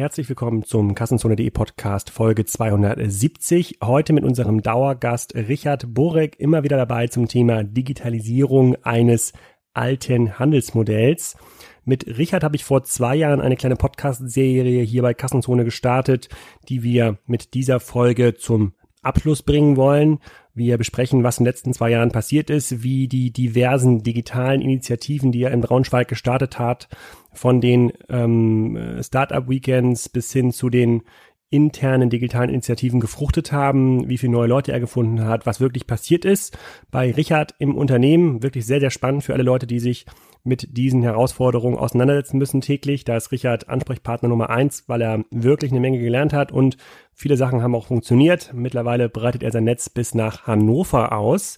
Herzlich willkommen zum Kassenzone.de Podcast Folge 270. Heute mit unserem Dauergast Richard Borek immer wieder dabei zum Thema Digitalisierung eines alten Handelsmodells. Mit Richard habe ich vor zwei Jahren eine kleine Podcast-Serie hier bei Kassenzone gestartet, die wir mit dieser Folge zum Abschluss bringen wollen. Wir besprechen, was in den letzten zwei Jahren passiert ist, wie die diversen digitalen Initiativen, die er in Braunschweig gestartet hat, von den ähm, Startup-Weekends bis hin zu den internen digitalen Initiativen gefruchtet haben, wie viele neue Leute er gefunden hat, was wirklich passiert ist bei Richard im Unternehmen. Wirklich sehr, sehr spannend für alle Leute, die sich mit diesen Herausforderungen auseinandersetzen müssen täglich. Da ist Richard Ansprechpartner Nummer eins, weil er wirklich eine Menge gelernt hat und viele Sachen haben auch funktioniert. Mittlerweile breitet er sein Netz bis nach Hannover aus.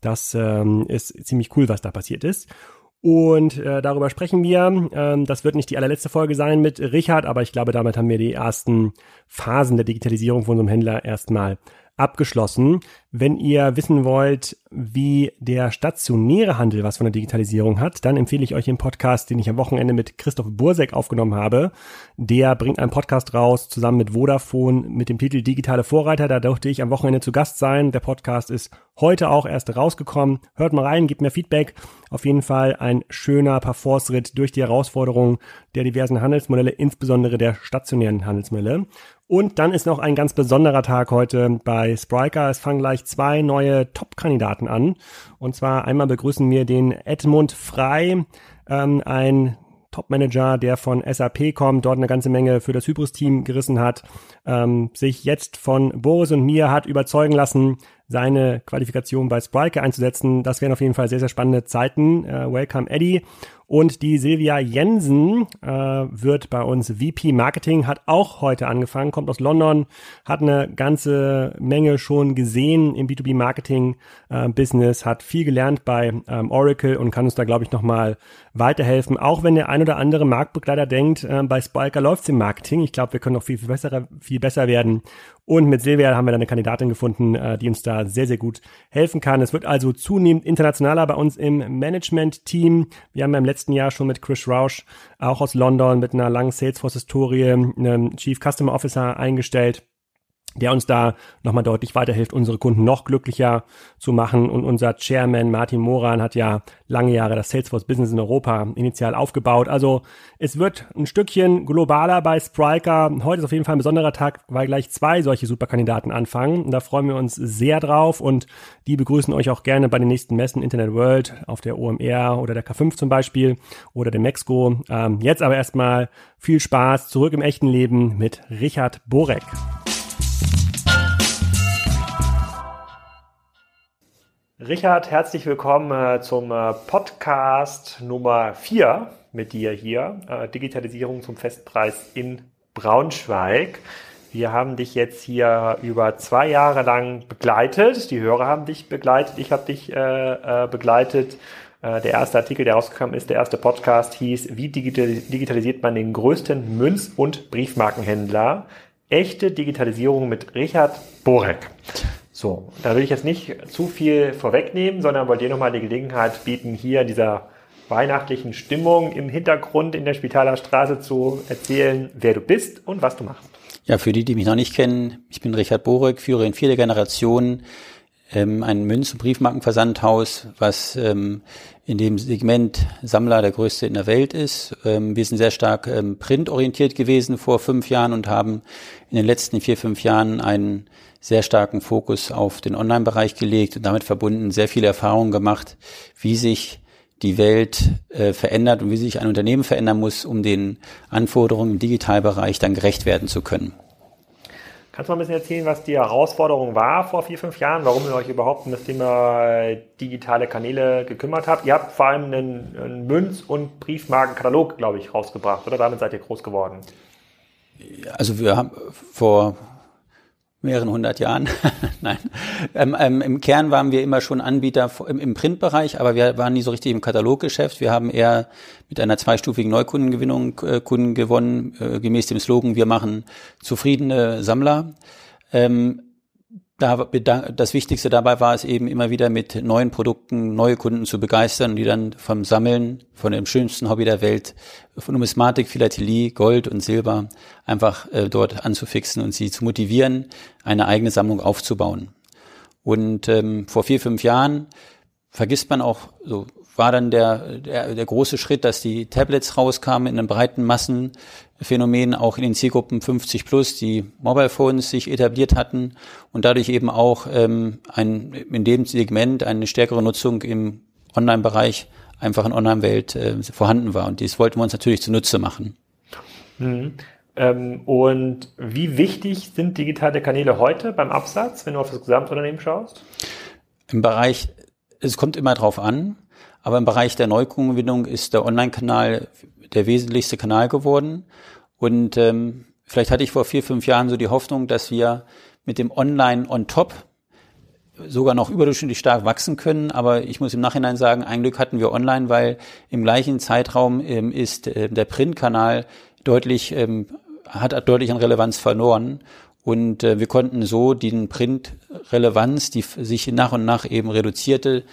Das ähm, ist ziemlich cool, was da passiert ist. Und äh, darüber sprechen wir. Ähm, das wird nicht die allerletzte Folge sein mit Richard, aber ich glaube, damit haben wir die ersten Phasen der Digitalisierung von unserem Händler erstmal abgeschlossen. Wenn ihr wissen wollt, wie der stationäre Handel was von der Digitalisierung hat, dann empfehle ich euch den Podcast, den ich am Wochenende mit Christoph Bursek aufgenommen habe. Der bringt einen Podcast raus zusammen mit Vodafone mit dem Titel Digitale Vorreiter. Da durfte ich am Wochenende zu Gast sein. Der Podcast ist heute auch erst rausgekommen. Hört mal rein, gebt mir Feedback. Auf jeden Fall ein schöner Parforce-Ritt durch die Herausforderungen der diversen Handelsmodelle, insbesondere der stationären Handelsmodelle. Und dann ist noch ein ganz besonderer Tag heute bei Spriker. Es fangen gleich zwei neue Top-Kandidaten an. Und zwar einmal begrüßen wir den Edmund Frei, ähm, ein Top-Manager, der von SAP kommt, dort eine ganze Menge für das Hybris-Team gerissen hat, ähm, sich jetzt von Boris und mir hat überzeugen lassen, seine Qualifikation bei Spriker einzusetzen. Das wären auf jeden Fall sehr, sehr spannende Zeiten. Äh, welcome, Eddie. Und die Silvia Jensen äh, wird bei uns VP Marketing, hat auch heute angefangen, kommt aus London, hat eine ganze Menge schon gesehen im B2B-Marketing-Business, äh, hat viel gelernt bei ähm, Oracle und kann uns da, glaube ich, nochmal weiterhelfen. Auch wenn der ein oder andere Marktbegleiter denkt, äh, bei Spiker läuft's im Marketing. Ich glaube, wir können noch viel, viel, besser, viel besser werden. Und mit Silvia haben wir dann eine Kandidatin gefunden, äh, die uns da sehr, sehr gut helfen kann. Es wird also zunehmend internationaler bei uns im Management-Team. Wir haben im letzten Jahr schon mit Chris Rausch, auch aus London, mit einer langen Salesforce-Historie, einen Chief Customer Officer eingestellt der uns da nochmal deutlich weiterhilft, unsere Kunden noch glücklicher zu machen. Und unser Chairman Martin Moran hat ja lange Jahre das Salesforce Business in Europa initial aufgebaut. Also es wird ein Stückchen globaler bei Spriker. Heute ist auf jeden Fall ein besonderer Tag, weil gleich zwei solche Superkandidaten anfangen. Da freuen wir uns sehr drauf und die begrüßen euch auch gerne bei den nächsten Messen Internet World auf der OMR oder der K5 zum Beispiel oder der Mexiko. Ähm, jetzt aber erstmal viel Spaß zurück im echten Leben mit Richard Borek. Richard, herzlich willkommen äh, zum äh, Podcast Nummer 4 mit dir hier. Äh, Digitalisierung zum Festpreis in Braunschweig. Wir haben dich jetzt hier über zwei Jahre lang begleitet. Die Hörer haben dich begleitet. Ich habe dich äh, begleitet. Der erste Artikel, der rausgekommen ist, der erste Podcast hieß, wie digitalisiert man den größten Münz- und Briefmarkenhändler? Echte Digitalisierung mit Richard Borek. So, da will ich jetzt nicht zu viel vorwegnehmen, sondern wollte dir nochmal die Gelegenheit bieten, hier dieser weihnachtlichen Stimmung im Hintergrund in der Spitaler Straße zu erzählen, wer du bist und was du machst. Ja, für die, die mich noch nicht kennen, ich bin Richard Borek, führe in vierter Generation ähm, ein Münz- und Briefmarkenversandhaus, was ähm, in dem Segment Sammler der größte in der Welt ist. Ähm, wir sind sehr stark ähm, printorientiert gewesen vor fünf Jahren und haben in den letzten vier, fünf Jahren einen sehr starken Fokus auf den Online-Bereich gelegt und damit verbunden sehr viele Erfahrungen gemacht, wie sich die Welt äh, verändert und wie sich ein Unternehmen verändern muss, um den Anforderungen im Digitalbereich dann gerecht werden zu können. Kannst du mal ein bisschen erzählen, was die Herausforderung war vor vier, fünf Jahren, warum ihr euch überhaupt um das Thema äh, digitale Kanäle gekümmert habt? Ihr habt vor allem einen, einen Münz- und Briefmarkenkatalog, glaube ich, rausgebracht, oder? Damit seid ihr groß geworden. Also wir haben vor mehreren hundert Jahren. Nein. Ähm, ähm, Im Kern waren wir immer schon Anbieter im, im, Printbereich, aber wir waren nie so richtig im Kataloggeschäft. Wir haben eher mit einer zweistufigen Neukundengewinnung äh, Kunden gewonnen, äh, gemäß dem Slogan, wir machen zufriedene Sammler. Ähm, da das Wichtigste dabei war es eben immer wieder mit neuen Produkten neue Kunden zu begeistern, die dann vom Sammeln, von dem schönsten Hobby der Welt, von Numismatik, Philatelie, Gold und Silber einfach äh, dort anzufixen und sie zu motivieren, eine eigene Sammlung aufzubauen. Und ähm, vor vier, fünf Jahren vergisst man auch so war dann der, der, der große Schritt, dass die Tablets rauskamen in einem breiten Massenphänomen, auch in den Zielgruppen 50 plus, die Mobile Phones sich etabliert hatten und dadurch eben auch ähm, ein, in dem Segment eine stärkere Nutzung im Online-Bereich einfach in Online-Welt äh, vorhanden war. Und dies wollten wir uns natürlich zunutze machen. Mhm. Ähm, und wie wichtig sind digitale Kanäle heute beim Absatz, wenn du auf das Gesamtunternehmen schaust? Im Bereich, es kommt immer drauf an. Aber im Bereich der Neukundengewinnung ist der Online-Kanal der wesentlichste Kanal geworden. Und ähm, vielleicht hatte ich vor vier, fünf Jahren so die Hoffnung, dass wir mit dem Online on top sogar noch überdurchschnittlich stark wachsen können. Aber ich muss im Nachhinein sagen, ein Glück hatten wir online, weil im gleichen Zeitraum ähm, ist äh, der Printkanal deutlich, ähm, hat deutlich an Relevanz verloren. Und äh, wir konnten so die Print-Relevanz, die sich nach und nach eben reduzierte,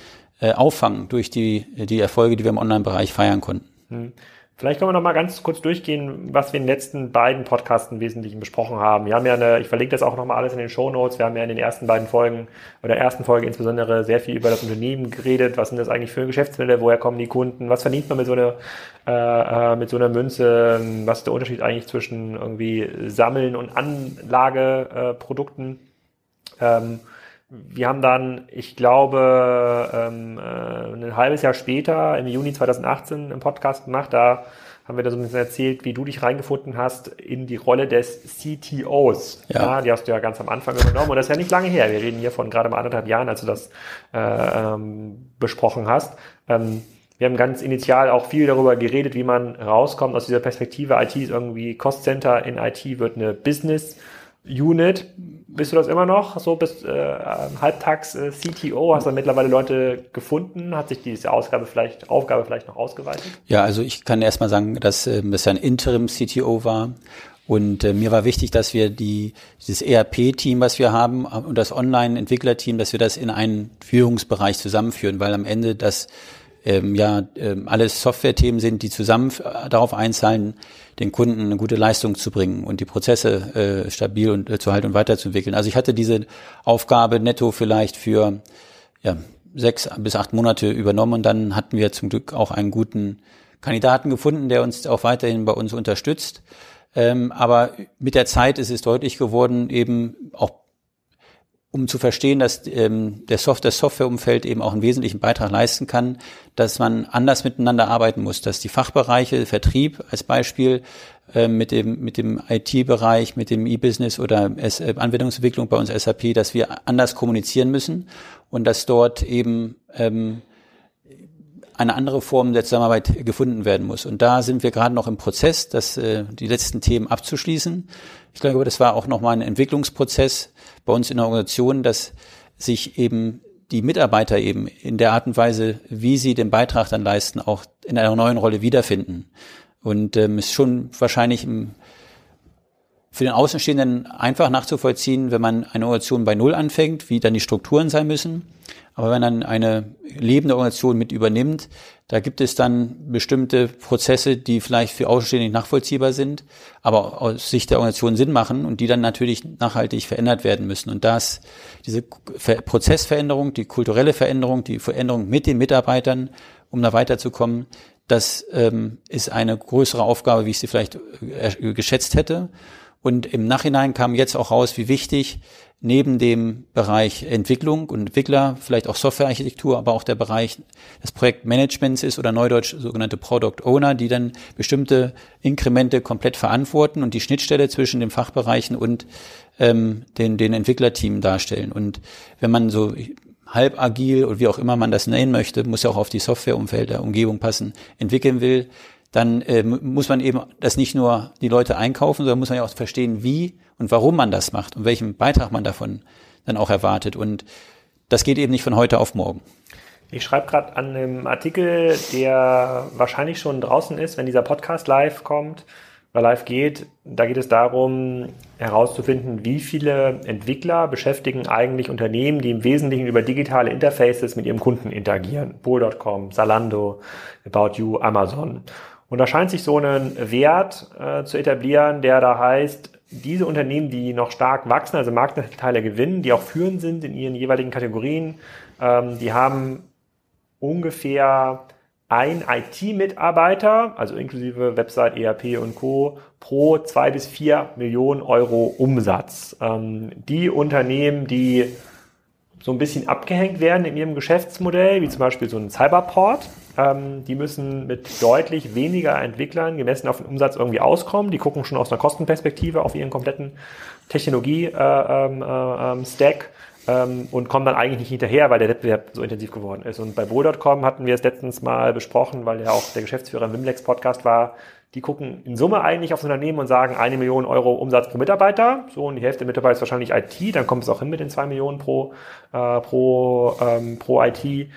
äh, auffangen durch die, die Erfolge, die wir im Online-Bereich feiern konnten. Hm. Vielleicht können wir noch mal ganz kurz durchgehen, was wir in den letzten beiden Podcasts im Wesentlichen besprochen haben. Wir haben ja eine, ich verlinke das auch noch mal alles in den Show Notes. Wir haben ja in den ersten beiden Folgen oder ersten Folge insbesondere sehr viel über das Unternehmen geredet. Was sind das eigentlich für Geschäftsmodelle? Woher kommen die Kunden? Was verdient man mit so einer, äh, äh, mit so einer Münze? Was ist der Unterschied eigentlich zwischen irgendwie Sammeln und Anlageprodukten? Äh, ähm, wir haben dann, ich glaube, ähm, äh, ein halbes Jahr später, im Juni 2018, einen Podcast gemacht. Da haben wir da so ein bisschen erzählt, wie du dich reingefunden hast in die Rolle des CTOs. Ja. ja. die hast du ja ganz am Anfang übernommen. Und das ist ja nicht lange her. Wir reden hier von gerade mal anderthalb Jahren, als du das äh, ähm, besprochen hast. Ähm, wir haben ganz initial auch viel darüber geredet, wie man rauskommt aus dieser Perspektive. IT ist irgendwie Cost Center, in IT wird eine Business Unit. Bist du das immer noch? So bis äh, halbtags äh, CTO? Hast du mittlerweile Leute gefunden? Hat sich diese Ausgabe vielleicht, Aufgabe vielleicht noch ausgeweitet? Ja, also ich kann erstmal sagen, dass äh, das ja ein Interim-CTO war. Und äh, mir war wichtig, dass wir die, dieses ERP-Team, was wir haben, und das Online-Entwickler-Team, dass wir das in einen Führungsbereich zusammenführen, weil am Ende das ähm, ja ähm, alles Software-Themen sind, die zusammen äh, darauf einzahlen, den Kunden eine gute Leistung zu bringen und die Prozesse äh, stabil und äh, zu halten und weiterzuentwickeln. Also ich hatte diese Aufgabe netto vielleicht für ja, sechs bis acht Monate übernommen und dann hatten wir zum Glück auch einen guten Kandidaten gefunden, der uns auch weiterhin bei uns unterstützt. Ähm, aber mit der Zeit ist es deutlich geworden, eben auch um zu verstehen, dass ähm, der Software, das Softwareumfeld eben auch einen wesentlichen Beitrag leisten kann, dass man anders miteinander arbeiten muss, dass die Fachbereiche, Vertrieb als Beispiel äh, mit dem mit dem IT-Bereich, mit dem E-Business oder S äh, Anwendungsentwicklung bei uns SAP, dass wir anders kommunizieren müssen und dass dort eben ähm, eine andere Form der Zusammenarbeit gefunden werden muss. Und da sind wir gerade noch im Prozess, das, äh, die letzten Themen abzuschließen. Ich glaube, das war auch nochmal ein Entwicklungsprozess bei uns in der Organisation, dass sich eben die Mitarbeiter eben in der Art und Weise, wie sie den Beitrag dann leisten, auch in einer neuen Rolle wiederfinden. Und ähm, ist schon wahrscheinlich im, für den Außenstehenden einfach nachzuvollziehen, wenn man eine Organisation bei Null anfängt, wie dann die Strukturen sein müssen. Aber wenn dann eine lebende Organisation mit übernimmt, da gibt es dann bestimmte Prozesse, die vielleicht für Außenstehende nicht nachvollziehbar sind, aber aus Sicht der Organisation Sinn machen und die dann natürlich nachhaltig verändert werden müssen. Und das, diese Prozessveränderung, die kulturelle Veränderung, die Veränderung mit den Mitarbeitern, um da weiterzukommen, das ähm, ist eine größere Aufgabe, wie ich sie vielleicht äh, geschätzt hätte. Und im Nachhinein kam jetzt auch raus, wie wichtig neben dem Bereich Entwicklung und Entwickler, vielleicht auch Softwarearchitektur, aber auch der Bereich des Projektmanagements ist oder neudeutsch sogenannte Product Owner, die dann bestimmte Inkremente komplett verantworten und die Schnittstelle zwischen den Fachbereichen und ähm, den, den Entwicklerteam darstellen. Und wenn man so halb agil oder wie auch immer man das nennen möchte, muss ja auch auf die Softwareumfeld der Umgebung passen, entwickeln will, dann äh, muss man eben das nicht nur die Leute einkaufen, sondern muss man ja auch verstehen, wie und warum man das macht und welchen Beitrag man davon dann auch erwartet. Und das geht eben nicht von heute auf morgen. Ich schreibe gerade an einem Artikel, der wahrscheinlich schon draußen ist, wenn dieser Podcast live kommt, bei Live geht, da geht es darum, herauszufinden, wie viele Entwickler beschäftigen eigentlich Unternehmen, die im Wesentlichen über digitale Interfaces mit ihrem Kunden interagieren. Pool.com, Zalando, About You, Amazon. Und da scheint sich so ein Wert äh, zu etablieren, der da heißt, diese Unternehmen, die noch stark wachsen, also Marktanteile gewinnen, die auch führend sind in ihren jeweiligen Kategorien, ähm, die haben ungefähr ein IT-Mitarbeiter, also inklusive Website, ERP und Co., pro zwei bis vier Millionen Euro Umsatz. Ähm, die Unternehmen, die so ein bisschen abgehängt werden in ihrem Geschäftsmodell, wie zum Beispiel so ein Cyberport, ähm, die müssen mit deutlich weniger Entwicklern gemessen auf den Umsatz irgendwie auskommen. Die gucken schon aus einer Kostenperspektive auf ihren kompletten Technologie-Stack. Äh, ähm, äh, ähm, ähm, und kommen dann eigentlich nicht hinterher, weil der Wettbewerb so intensiv geworden ist. Und bei Bull.com hatten wir es letztens mal besprochen, weil ja auch der Geschäftsführer im Wimlex Podcast war. Die gucken in Summe eigentlich aufs Unternehmen und sagen eine Million Euro Umsatz pro Mitarbeiter. So, und die Hälfte der Mitarbeiter ist wahrscheinlich IT. Dann kommt es auch hin mit den zwei Millionen pro, äh, pro, ähm, pro IT.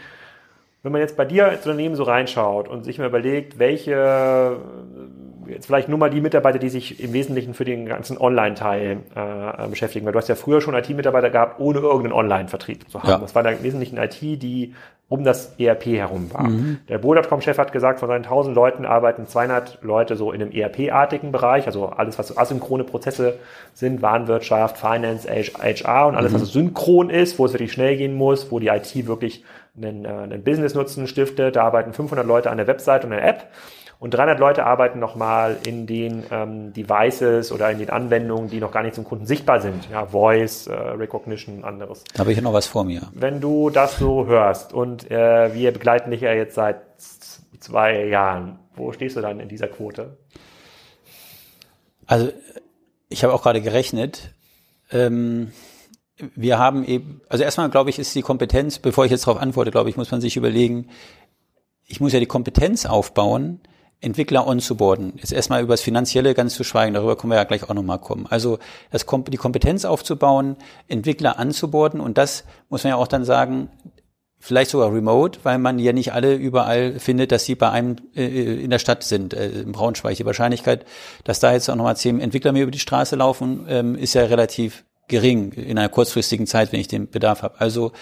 Wenn man jetzt bei dir als Unternehmen so reinschaut und sich mal überlegt, welche jetzt vielleicht nur mal die Mitarbeiter, die sich im Wesentlichen für den ganzen Online-Teil äh, beschäftigen, weil du hast ja früher schon IT-Mitarbeiter gehabt, ohne irgendeinen Online-Vertrieb zu haben. Ja. Das war im Wesentlichen IT, die um das ERP herum war. Mhm. Der Bo.com-Chef hat gesagt, von seinen 1000 Leuten arbeiten 200 Leute so in einem ERP-artigen Bereich, also alles, was so asynchrone Prozesse sind, Warenwirtschaft, Finance, HR und alles, mhm. was so synchron ist, wo es wirklich schnell gehen muss, wo die IT wirklich einen, äh, einen Business-Nutzen stiftet. Da arbeiten 500 Leute an der Website und der App. Und 300 Leute arbeiten nochmal in den ähm, Devices oder in den Anwendungen, die noch gar nicht zum Kunden sichtbar sind. Ja, Voice, äh, Recognition, anderes. Da habe ich noch was vor mir. Wenn du das so hörst und äh, wir begleiten dich ja jetzt seit zwei Jahren, wo stehst du dann in dieser Quote? Also ich habe auch gerade gerechnet. Ähm, wir haben eben, also erstmal glaube ich, ist die Kompetenz, bevor ich jetzt darauf antworte, glaube ich, muss man sich überlegen, ich muss ja die Kompetenz aufbauen, Entwickler onzuboarden. Jetzt erstmal über das Finanzielle ganz zu schweigen, darüber können wir ja gleich auch nochmal kommen. Also das, die Kompetenz aufzubauen, Entwickler anzuborden und das muss man ja auch dann sagen, vielleicht sogar remote, weil man ja nicht alle überall findet, dass sie bei einem äh, in der Stadt sind, äh, im Braunschweig. Die Wahrscheinlichkeit, dass da jetzt auch nochmal zehn Entwickler mir über die Straße laufen, ähm, ist ja relativ gering in einer kurzfristigen Zeit, wenn ich den Bedarf habe. Also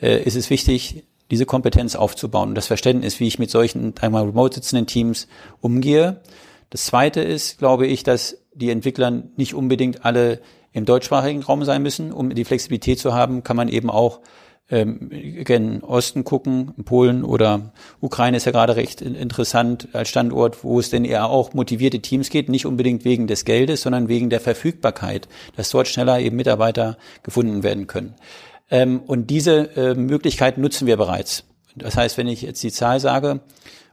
äh, ist es wichtig, diese Kompetenz aufzubauen und das Verständnis, wie ich mit solchen einmal remote sitzenden Teams umgehe. Das zweite ist, glaube ich, dass die Entwickler nicht unbedingt alle im deutschsprachigen Raum sein müssen. Um die Flexibilität zu haben, kann man eben auch ähm, gen Osten gucken, Polen oder Ukraine ist ja gerade recht interessant als Standort, wo es denn eher auch motivierte Teams geht, nicht unbedingt wegen des Geldes, sondern wegen der Verfügbarkeit, dass dort schneller eben Mitarbeiter gefunden werden können. Ähm, und diese äh, Möglichkeit nutzen wir bereits. Das heißt, wenn ich jetzt die Zahl sage,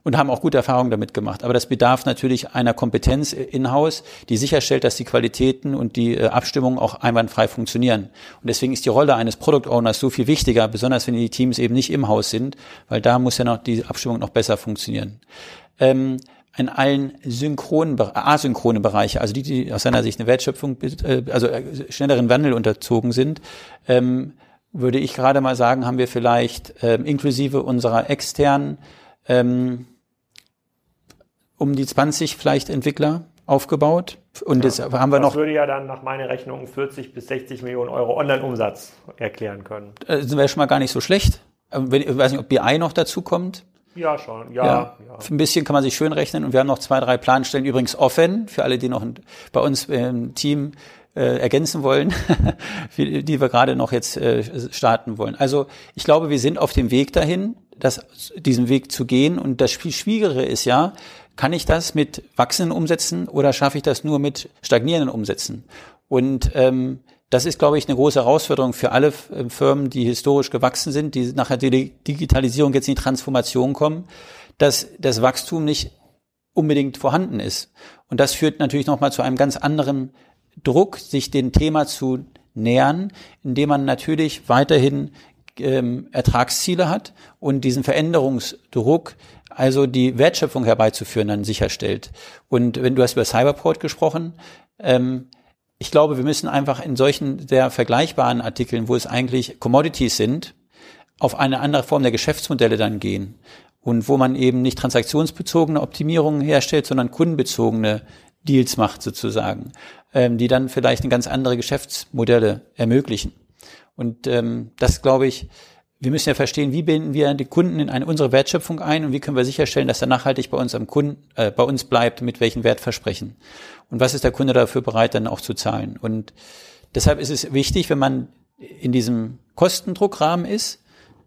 und haben auch gute Erfahrungen damit gemacht. Aber das bedarf natürlich einer Kompetenz in-house, die sicherstellt, dass die Qualitäten und die äh, Abstimmungen auch einwandfrei funktionieren. Und deswegen ist die Rolle eines Product Owners so viel wichtiger, besonders wenn die Teams eben nicht im Haus sind, weil da muss ja noch die Abstimmung noch besser funktionieren. Ähm, in allen synchronen, asynchronen Bereiche, also die, die aus seiner Sicht eine Wertschöpfung, äh, also äh, schnelleren Wandel unterzogen sind, ähm, würde ich gerade mal sagen, haben wir vielleicht ähm, inklusive unserer externen ähm, um die 20 vielleicht Entwickler aufgebaut. Und ja, jetzt haben wir das noch. Das würde ja dann nach meiner Rechnung 40 bis 60 Millionen Euro Online-Umsatz erklären können. Das äh, wäre schon mal gar nicht so schlecht. Ähm, ich weiß nicht, ob BI noch dazu kommt. Ja, schon. Ja, ja. ja. Ein bisschen kann man sich schön rechnen. Und wir haben noch zwei, drei Planstellen übrigens offen für alle, die noch bei uns im Team äh, ergänzen wollen, die wir gerade noch jetzt äh, starten wollen. Also ich glaube, wir sind auf dem Weg dahin, das, diesen Weg zu gehen. Und das viel Schwierigere ist ja, kann ich das mit wachsenden Umsätzen oder schaffe ich das nur mit stagnierenden Umsätzen? Und ähm, das ist, glaube ich, eine große Herausforderung für alle äh, Firmen, die historisch gewachsen sind, die nach der Digitalisierung jetzt in die Transformation kommen, dass das Wachstum nicht unbedingt vorhanden ist. Und das führt natürlich nochmal zu einem ganz anderen Druck, sich dem Thema zu nähern, indem man natürlich weiterhin ähm, Ertragsziele hat und diesen Veränderungsdruck also die Wertschöpfung herbeizuführen, dann sicherstellt. Und wenn du hast über Cyberport gesprochen, ähm, ich glaube, wir müssen einfach in solchen sehr vergleichbaren Artikeln, wo es eigentlich Commodities sind, auf eine andere Form der Geschäftsmodelle dann gehen. Und wo man eben nicht transaktionsbezogene Optimierungen herstellt, sondern kundenbezogene Deals macht sozusagen, ähm, die dann vielleicht eine ganz andere Geschäftsmodelle ermöglichen. Und ähm, das glaube ich, wir müssen ja verstehen, wie binden wir die Kunden in eine, unsere Wertschöpfung ein und wie können wir sicherstellen, dass er nachhaltig bei uns am Kunden, äh, bei uns bleibt, mit welchen Wertversprechen. Und was ist der Kunde dafür bereit, dann auch zu zahlen? Und deshalb ist es wichtig, wenn man in diesem Kostendruckrahmen ist,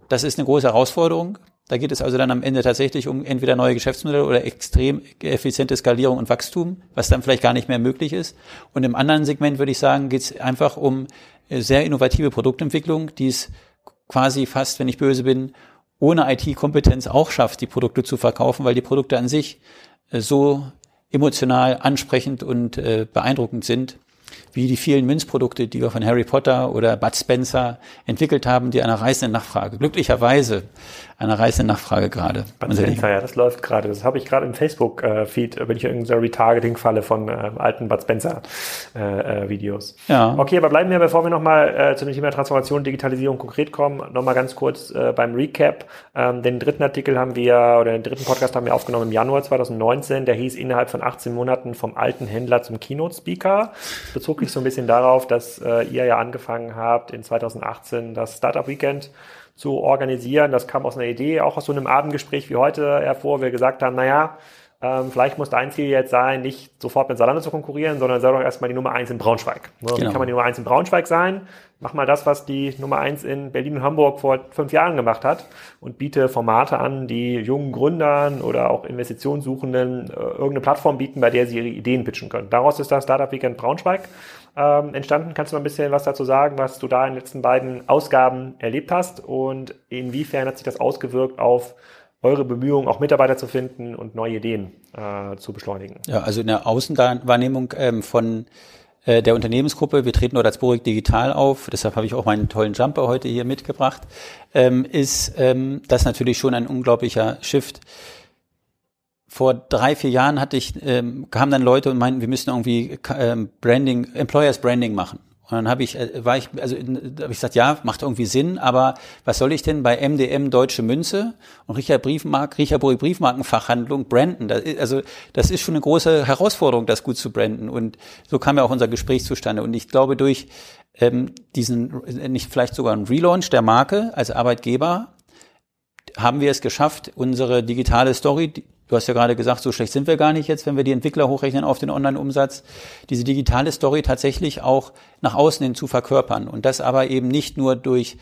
das ist eine große Herausforderung. Da geht es also dann am Ende tatsächlich um entweder neue Geschäftsmodelle oder extrem effiziente Skalierung und Wachstum, was dann vielleicht gar nicht mehr möglich ist. Und im anderen Segment würde ich sagen, geht es einfach um sehr innovative Produktentwicklung, die es quasi fast, wenn ich böse bin, ohne IT-Kompetenz auch schafft, die Produkte zu verkaufen, weil die Produkte an sich äh, so emotional ansprechend und äh, beeindruckend sind, wie die vielen Münzprodukte, die wir von Harry Potter oder Bud Spencer entwickelt haben, die einer reißenden Nachfrage, glücklicherweise einer reißenden Nachfrage gerade. Bud Spencer, ja, das läuft gerade. Das habe ich gerade im Facebook-Feed, bin ich in irgendeiner Retargeting-Falle von äh, alten Bud Spencer-Videos. Äh, äh, ja. Okay, aber bleiben wir, bevor wir nochmal äh, zu dem Thema Transformation, Digitalisierung konkret kommen, nochmal ganz kurz äh, beim Recap. Ähm, den dritten Artikel haben wir, oder den dritten Podcast haben wir aufgenommen im Januar 2019, der hieß innerhalb von 18 Monaten vom alten Händler zum Keynote-Speaker. Bezog sich so ein bisschen darauf, dass äh, ihr ja angefangen habt, in 2018 das Startup Weekend zu organisieren. Das kam aus einer Idee, auch aus so einem Abendgespräch wie heute hervor, wir gesagt haben, naja, ähm, vielleicht muss dein Ziel jetzt sein, nicht sofort mit Salando zu konkurrieren, sondern sei doch erstmal die Nummer eins in Braunschweig. Ne? Genau. Wie kann man die Nummer eins in Braunschweig sein? Mach mal das, was die Nummer eins in Berlin und Hamburg vor fünf Jahren gemacht hat und biete Formate an, die jungen Gründern oder auch Investitionssuchenden äh, irgendeine Plattform bieten, bei der sie ihre Ideen pitchen können. Daraus ist das Startup Weekend Braunschweig ähm, entstanden. Kannst du mal ein bisschen was dazu sagen, was du da in den letzten beiden Ausgaben erlebt hast und inwiefern hat sich das ausgewirkt auf eure Bemühungen, auch Mitarbeiter zu finden und neue Ideen äh, zu beschleunigen? Ja, also in der Außenwahrnehmung ähm, von äh, der Unternehmensgruppe, wir treten dort als Burik Digital auf, deshalb habe ich auch meinen tollen Jumper heute hier mitgebracht, ähm, ist ähm, das natürlich schon ein unglaublicher Shift vor drei, vier Jahren hatte ich, ähm, kamen dann Leute und meinten, wir müssen irgendwie ähm, Branding, Employers Branding machen. Und dann habe ich, äh, war ich, also habe ich gesagt, ja, macht irgendwie Sinn, aber was soll ich denn bei MDM Deutsche Münze und Richard Briefmark, Richard Burg Briefmarkenfachhandlung branden? Das also das ist schon eine große Herausforderung, das gut zu branden. Und so kam ja auch unser Gespräch zustande. Und ich glaube, durch ähm, diesen, nicht vielleicht sogar einen Relaunch der Marke als Arbeitgeber, haben wir es geschafft, unsere digitale Story, Du hast ja gerade gesagt, so schlecht sind wir gar nicht jetzt, wenn wir die Entwickler hochrechnen auf den Online-Umsatz, diese digitale Story tatsächlich auch nach außen hin zu verkörpern. Und das aber eben nicht nur durch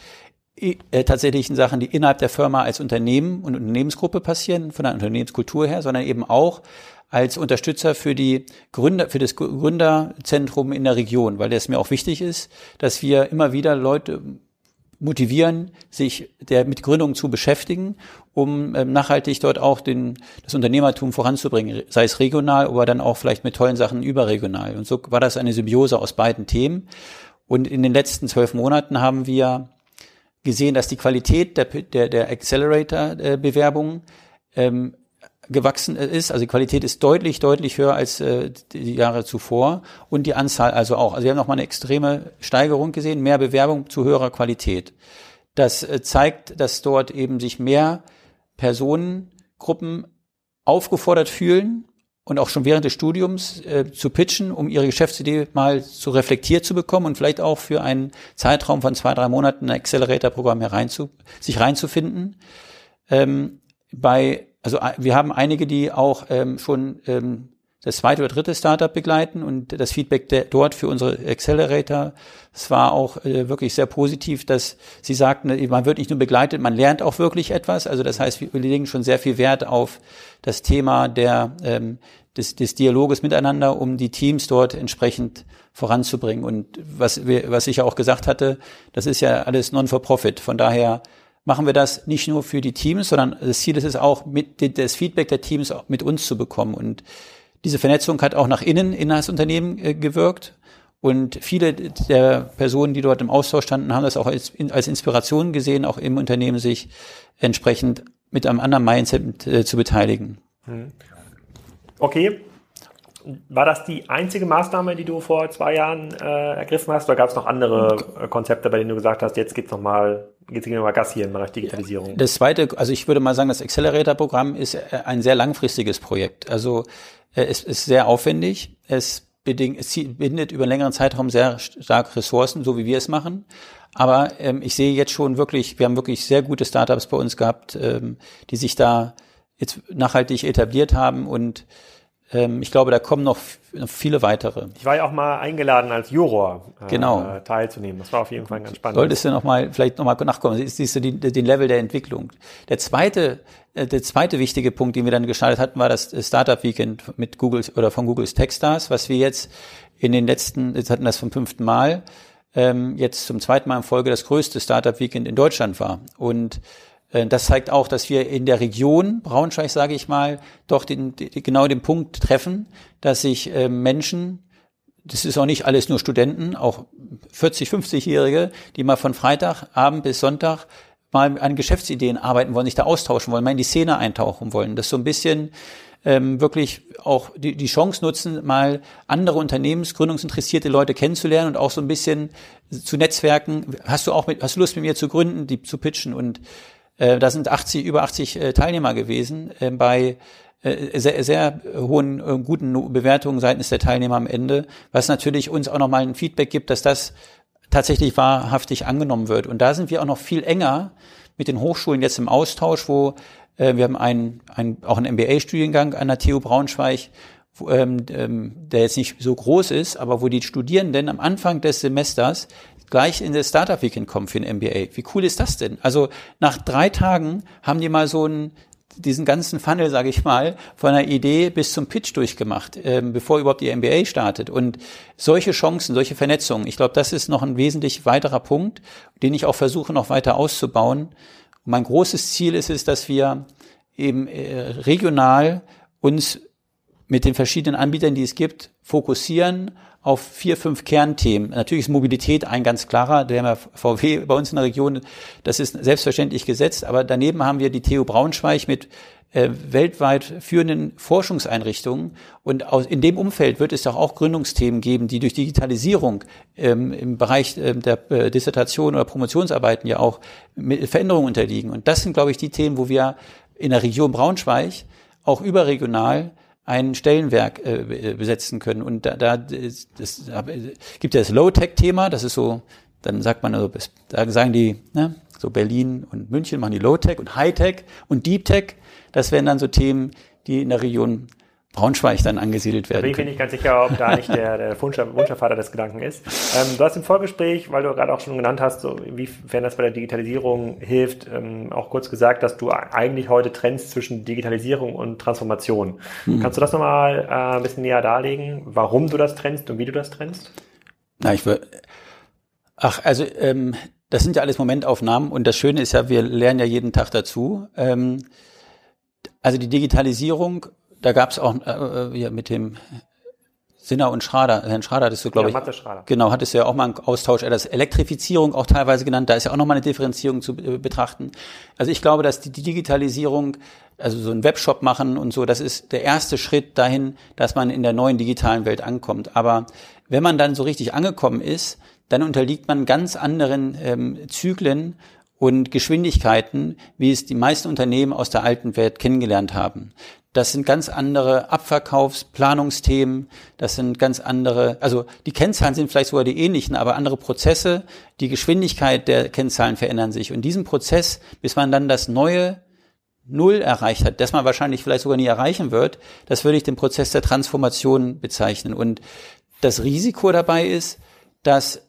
äh, tatsächlichen Sachen, die innerhalb der Firma als Unternehmen und Unternehmensgruppe passieren, von der Unternehmenskultur her, sondern eben auch als Unterstützer für die Gründer, für das Gründerzentrum in der Region, weil es mir auch wichtig ist, dass wir immer wieder Leute motivieren, sich der mit Gründung zu beschäftigen, um ähm, nachhaltig dort auch den, das Unternehmertum voranzubringen, sei es regional, aber dann auch vielleicht mit tollen Sachen überregional. Und so war das eine Symbiose aus beiden Themen. Und in den letzten zwölf Monaten haben wir gesehen, dass die Qualität der, der, der Accelerator-Bewerbungen ähm, gewachsen ist. Also die Qualität ist deutlich, deutlich höher als äh, die Jahre zuvor und die Anzahl also auch. Also wir haben nochmal eine extreme Steigerung gesehen, mehr Bewerbung zu höherer Qualität. Das äh, zeigt, dass dort eben sich mehr Personengruppen aufgefordert fühlen und auch schon während des Studiums äh, zu pitchen, um ihre Geschäftsidee mal zu reflektiert zu bekommen und vielleicht auch für einen Zeitraum von zwei, drei Monaten ein Accelerator-Programm hereinzu, sich reinzufinden. Ähm, bei also wir haben einige, die auch ähm, schon ähm, das zweite oder dritte Startup begleiten und das Feedback der, dort für unsere Accelerator, es war auch äh, wirklich sehr positiv, dass sie sagten, man wird nicht nur begleitet, man lernt auch wirklich etwas. Also das heißt, wir legen schon sehr viel Wert auf das Thema der, ähm, des, des Dialoges miteinander, um die Teams dort entsprechend voranzubringen. Und was, wir, was ich ja auch gesagt hatte, das ist ja alles non-for-profit. Von daher machen wir das nicht nur für die Teams, sondern das Ziel ist es auch, mit das Feedback der Teams mit uns zu bekommen. Und diese Vernetzung hat auch nach innen in das Unternehmen äh, gewirkt. Und viele der Personen, die dort im Austausch standen, haben das auch als, als Inspiration gesehen, auch im Unternehmen sich entsprechend mit einem anderen Mindset äh, zu beteiligen. Hm. Okay, war das die einzige Maßnahme, die du vor zwei Jahren äh, ergriffen hast, oder gab es noch andere äh, Konzepte, bei denen du gesagt hast, jetzt geht's noch mal, geht's noch mal Gas hier im Bereich Digitalisierung? Das zweite, also ich würde mal sagen, das Accelerator-Programm ist äh, ein sehr langfristiges Projekt. Also äh, es ist sehr aufwendig. Es, bedingt, es bindet über einen längeren Zeitraum sehr stark Ressourcen, so wie wir es machen. Aber ähm, ich sehe jetzt schon wirklich, wir haben wirklich sehr gute Startups bei uns gehabt, ähm, die sich da jetzt nachhaltig etabliert haben und ich glaube, da kommen noch viele weitere. Ich war ja auch mal eingeladen als Juror äh, genau. teilzunehmen. Das war auf jeden Fall ganz spannend. Solltest du noch mal vielleicht noch mal nachkommen. Siehst du den, den Level der Entwicklung. Der zweite, äh, der zweite wichtige Punkt, den wir dann gestartet hatten, war das Startup Weekend mit Google oder von Googles Techstars, was wir jetzt in den letzten, jetzt hatten das vom fünften Mal, ähm, jetzt zum zweiten Mal in Folge das größte Startup Weekend in Deutschland war. Und äh, das zeigt auch, dass wir in der Region Braunschweig, sage ich mal, doch den, genau den Punkt treffen, dass sich äh, Menschen, das ist auch nicht alles nur Studenten, auch 40, 50-Jährige, die mal von Freitagabend bis Sonntag mal an Geschäftsideen arbeiten wollen, sich da austauschen wollen, mal in die Szene eintauchen wollen. Das so ein bisschen ähm, wirklich auch die, die Chance nutzen, mal andere Unternehmensgründungsinteressierte Leute kennenzulernen und auch so ein bisschen zu Netzwerken. Hast du auch mit, hast du Lust mit mir zu gründen, die zu pitchen und äh, da sind 80, über 80 äh, Teilnehmer gewesen äh, bei äh, sehr, sehr hohen, äh, guten Bewertungen seitens der Teilnehmer am Ende, was natürlich uns auch nochmal ein Feedback gibt, dass das tatsächlich wahrhaftig angenommen wird. Und da sind wir auch noch viel enger mit den Hochschulen jetzt im Austausch, wo äh, wir haben einen, einen, auch einen MBA-Studiengang an der TU Braunschweig, wo, ähm, ähm, der jetzt nicht so groß ist, aber wo die Studierenden am Anfang des Semesters gleich in das Startup Weekend kommen für ein MBA. Wie cool ist das denn? Also nach drei Tagen haben die mal so einen diesen ganzen Funnel, sage ich mal, von der Idee bis zum Pitch durchgemacht, ähm, bevor überhaupt ihr MBA startet. Und solche Chancen, solche Vernetzungen, ich glaube, das ist noch ein wesentlich weiterer Punkt, den ich auch versuche, noch weiter auszubauen. Und mein großes Ziel ist es, dass wir eben äh, regional uns mit den verschiedenen Anbietern, die es gibt, fokussieren auf vier, fünf Kernthemen. Natürlich ist Mobilität ein ganz klarer, der VW bei uns in der Region, das ist selbstverständlich gesetzt, aber daneben haben wir die TU Braunschweig mit äh, weltweit führenden Forschungseinrichtungen. Und in dem Umfeld wird es doch auch Gründungsthemen geben, die durch Digitalisierung ähm, im Bereich äh, der äh, Dissertation oder Promotionsarbeiten ja auch mit Veränderungen unterliegen. Und das sind, glaube ich, die Themen, wo wir in der Region Braunschweig auch überregional ein Stellenwerk äh, besetzen können. Und da, da das, das gibt ja das Low-Tech-Thema, das ist so, dann sagt man, also, da sagen die, ne, so Berlin und München machen die Low-Tech und High-Tech und Deep-Tech. Das wären dann so Themen, die in der Region Braunschweig dann angesiedelt werden. Da bin ich mir nicht ganz sicher, ob da nicht der, der Wunschvater des Gedanken ist. Ähm, du hast im Vorgespräch, weil du gerade auch schon genannt hast, so, inwiefern das bei der Digitalisierung hilft, ähm, auch kurz gesagt, dass du eigentlich heute trennst zwischen Digitalisierung und Transformation. Mhm. Kannst du das nochmal äh, ein bisschen näher darlegen, warum du das trennst und wie du das trennst? Na, ich würde, ach, also, ähm, das sind ja alles Momentaufnahmen und das Schöne ist ja, wir lernen ja jeden Tag dazu. Ähm, also die Digitalisierung da gab es auch äh, ja, mit dem Sinner und Schrader, Herrn Schrader hattest du, glaube ja, ich. Schrader. Genau, hattest du ja auch mal einen Austausch, er das Elektrifizierung auch teilweise genannt, da ist ja auch nochmal eine Differenzierung zu äh, betrachten. Also ich glaube, dass die, Digitalisierung, also so ein Webshop machen und so, das ist der erste Schritt dahin, dass man in der neuen digitalen Welt ankommt. Aber wenn man dann so richtig angekommen ist, dann unterliegt man ganz anderen ähm, Zyklen und Geschwindigkeiten, wie es die meisten Unternehmen aus der alten Welt kennengelernt haben. Das sind ganz andere Abverkaufsplanungsthemen. Das sind ganz andere, also die Kennzahlen sind vielleicht sogar die ähnlichen, aber andere Prozesse. Die Geschwindigkeit der Kennzahlen verändern sich. Und diesen Prozess, bis man dann das neue Null erreicht hat, das man wahrscheinlich vielleicht sogar nie erreichen wird, das würde ich den Prozess der Transformation bezeichnen. Und das Risiko dabei ist, dass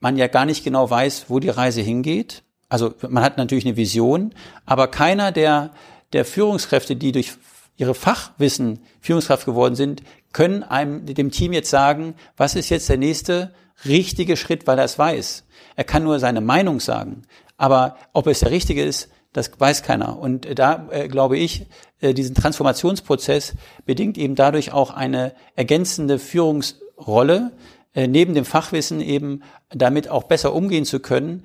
man ja gar nicht genau weiß, wo die Reise hingeht. Also man hat natürlich eine Vision, aber keiner der, der Führungskräfte, die durch ihre Fachwissen Führungskraft geworden sind, können einem, dem Team jetzt sagen, was ist jetzt der nächste richtige Schritt, weil er es weiß. Er kann nur seine Meinung sagen. Aber ob es der richtige ist, das weiß keiner. Und da äh, glaube ich, äh, diesen Transformationsprozess bedingt eben dadurch auch eine ergänzende Führungsrolle, äh, neben dem Fachwissen eben damit auch besser umgehen zu können,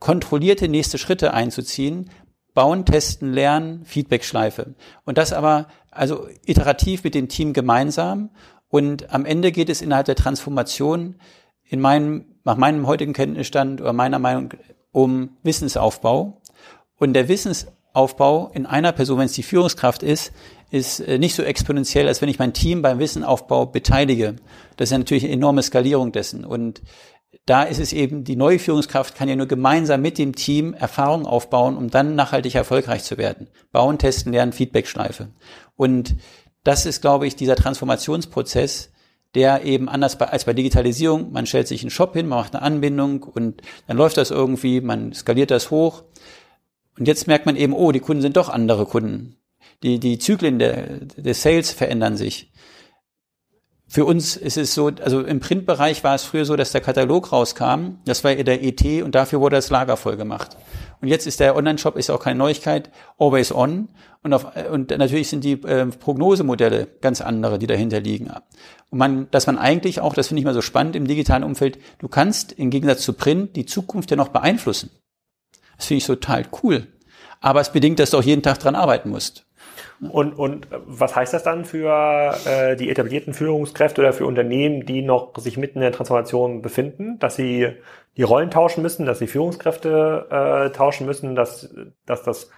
kontrollierte nächste Schritte einzuziehen, bauen, testen, lernen, Feedbackschleife. Und das aber also iterativ mit dem Team gemeinsam. Und am Ende geht es innerhalb der Transformation in meinem, nach meinem heutigen Kenntnisstand oder meiner Meinung um Wissensaufbau. Und der Wissens, Wissensaufbau in einer Person, wenn es die Führungskraft ist, ist äh, nicht so exponentiell, als wenn ich mein Team beim Wissenaufbau beteilige. Das ist ja natürlich eine enorme Skalierung dessen. Und da ist es eben, die neue Führungskraft kann ja nur gemeinsam mit dem Team Erfahrung aufbauen, um dann nachhaltig erfolgreich zu werden. Bauen, testen, lernen, Feedbackschleife. Und das ist, glaube ich, dieser Transformationsprozess, der eben anders bei, als bei Digitalisierung, man stellt sich einen Shop hin, man macht eine Anbindung und dann läuft das irgendwie, man skaliert das hoch. Und jetzt merkt man eben, oh, die Kunden sind doch andere Kunden. Die, die Zyklen der, des Sales verändern sich. Für uns ist es so, also im Printbereich war es früher so, dass der Katalog rauskam, das war der ET und dafür wurde das Lager voll gemacht. Und jetzt ist der Online-Shop, ist auch keine Neuigkeit, always on. Und, auf, und natürlich sind die äh, Prognosemodelle ganz andere, die dahinter liegen. Und man, dass man eigentlich auch, das finde ich mal so spannend im digitalen Umfeld, du kannst im Gegensatz zu Print die Zukunft ja noch beeinflussen. Das finde ich total cool. Aber es bedingt, dass du auch jeden Tag dran arbeiten musst. Und, und was heißt das dann für äh, die etablierten Führungskräfte oder für Unternehmen, die noch sich mitten in der Transformation befinden, dass sie die Rollen tauschen müssen, dass sie Führungskräfte äh, tauschen müssen, dass, dass, das,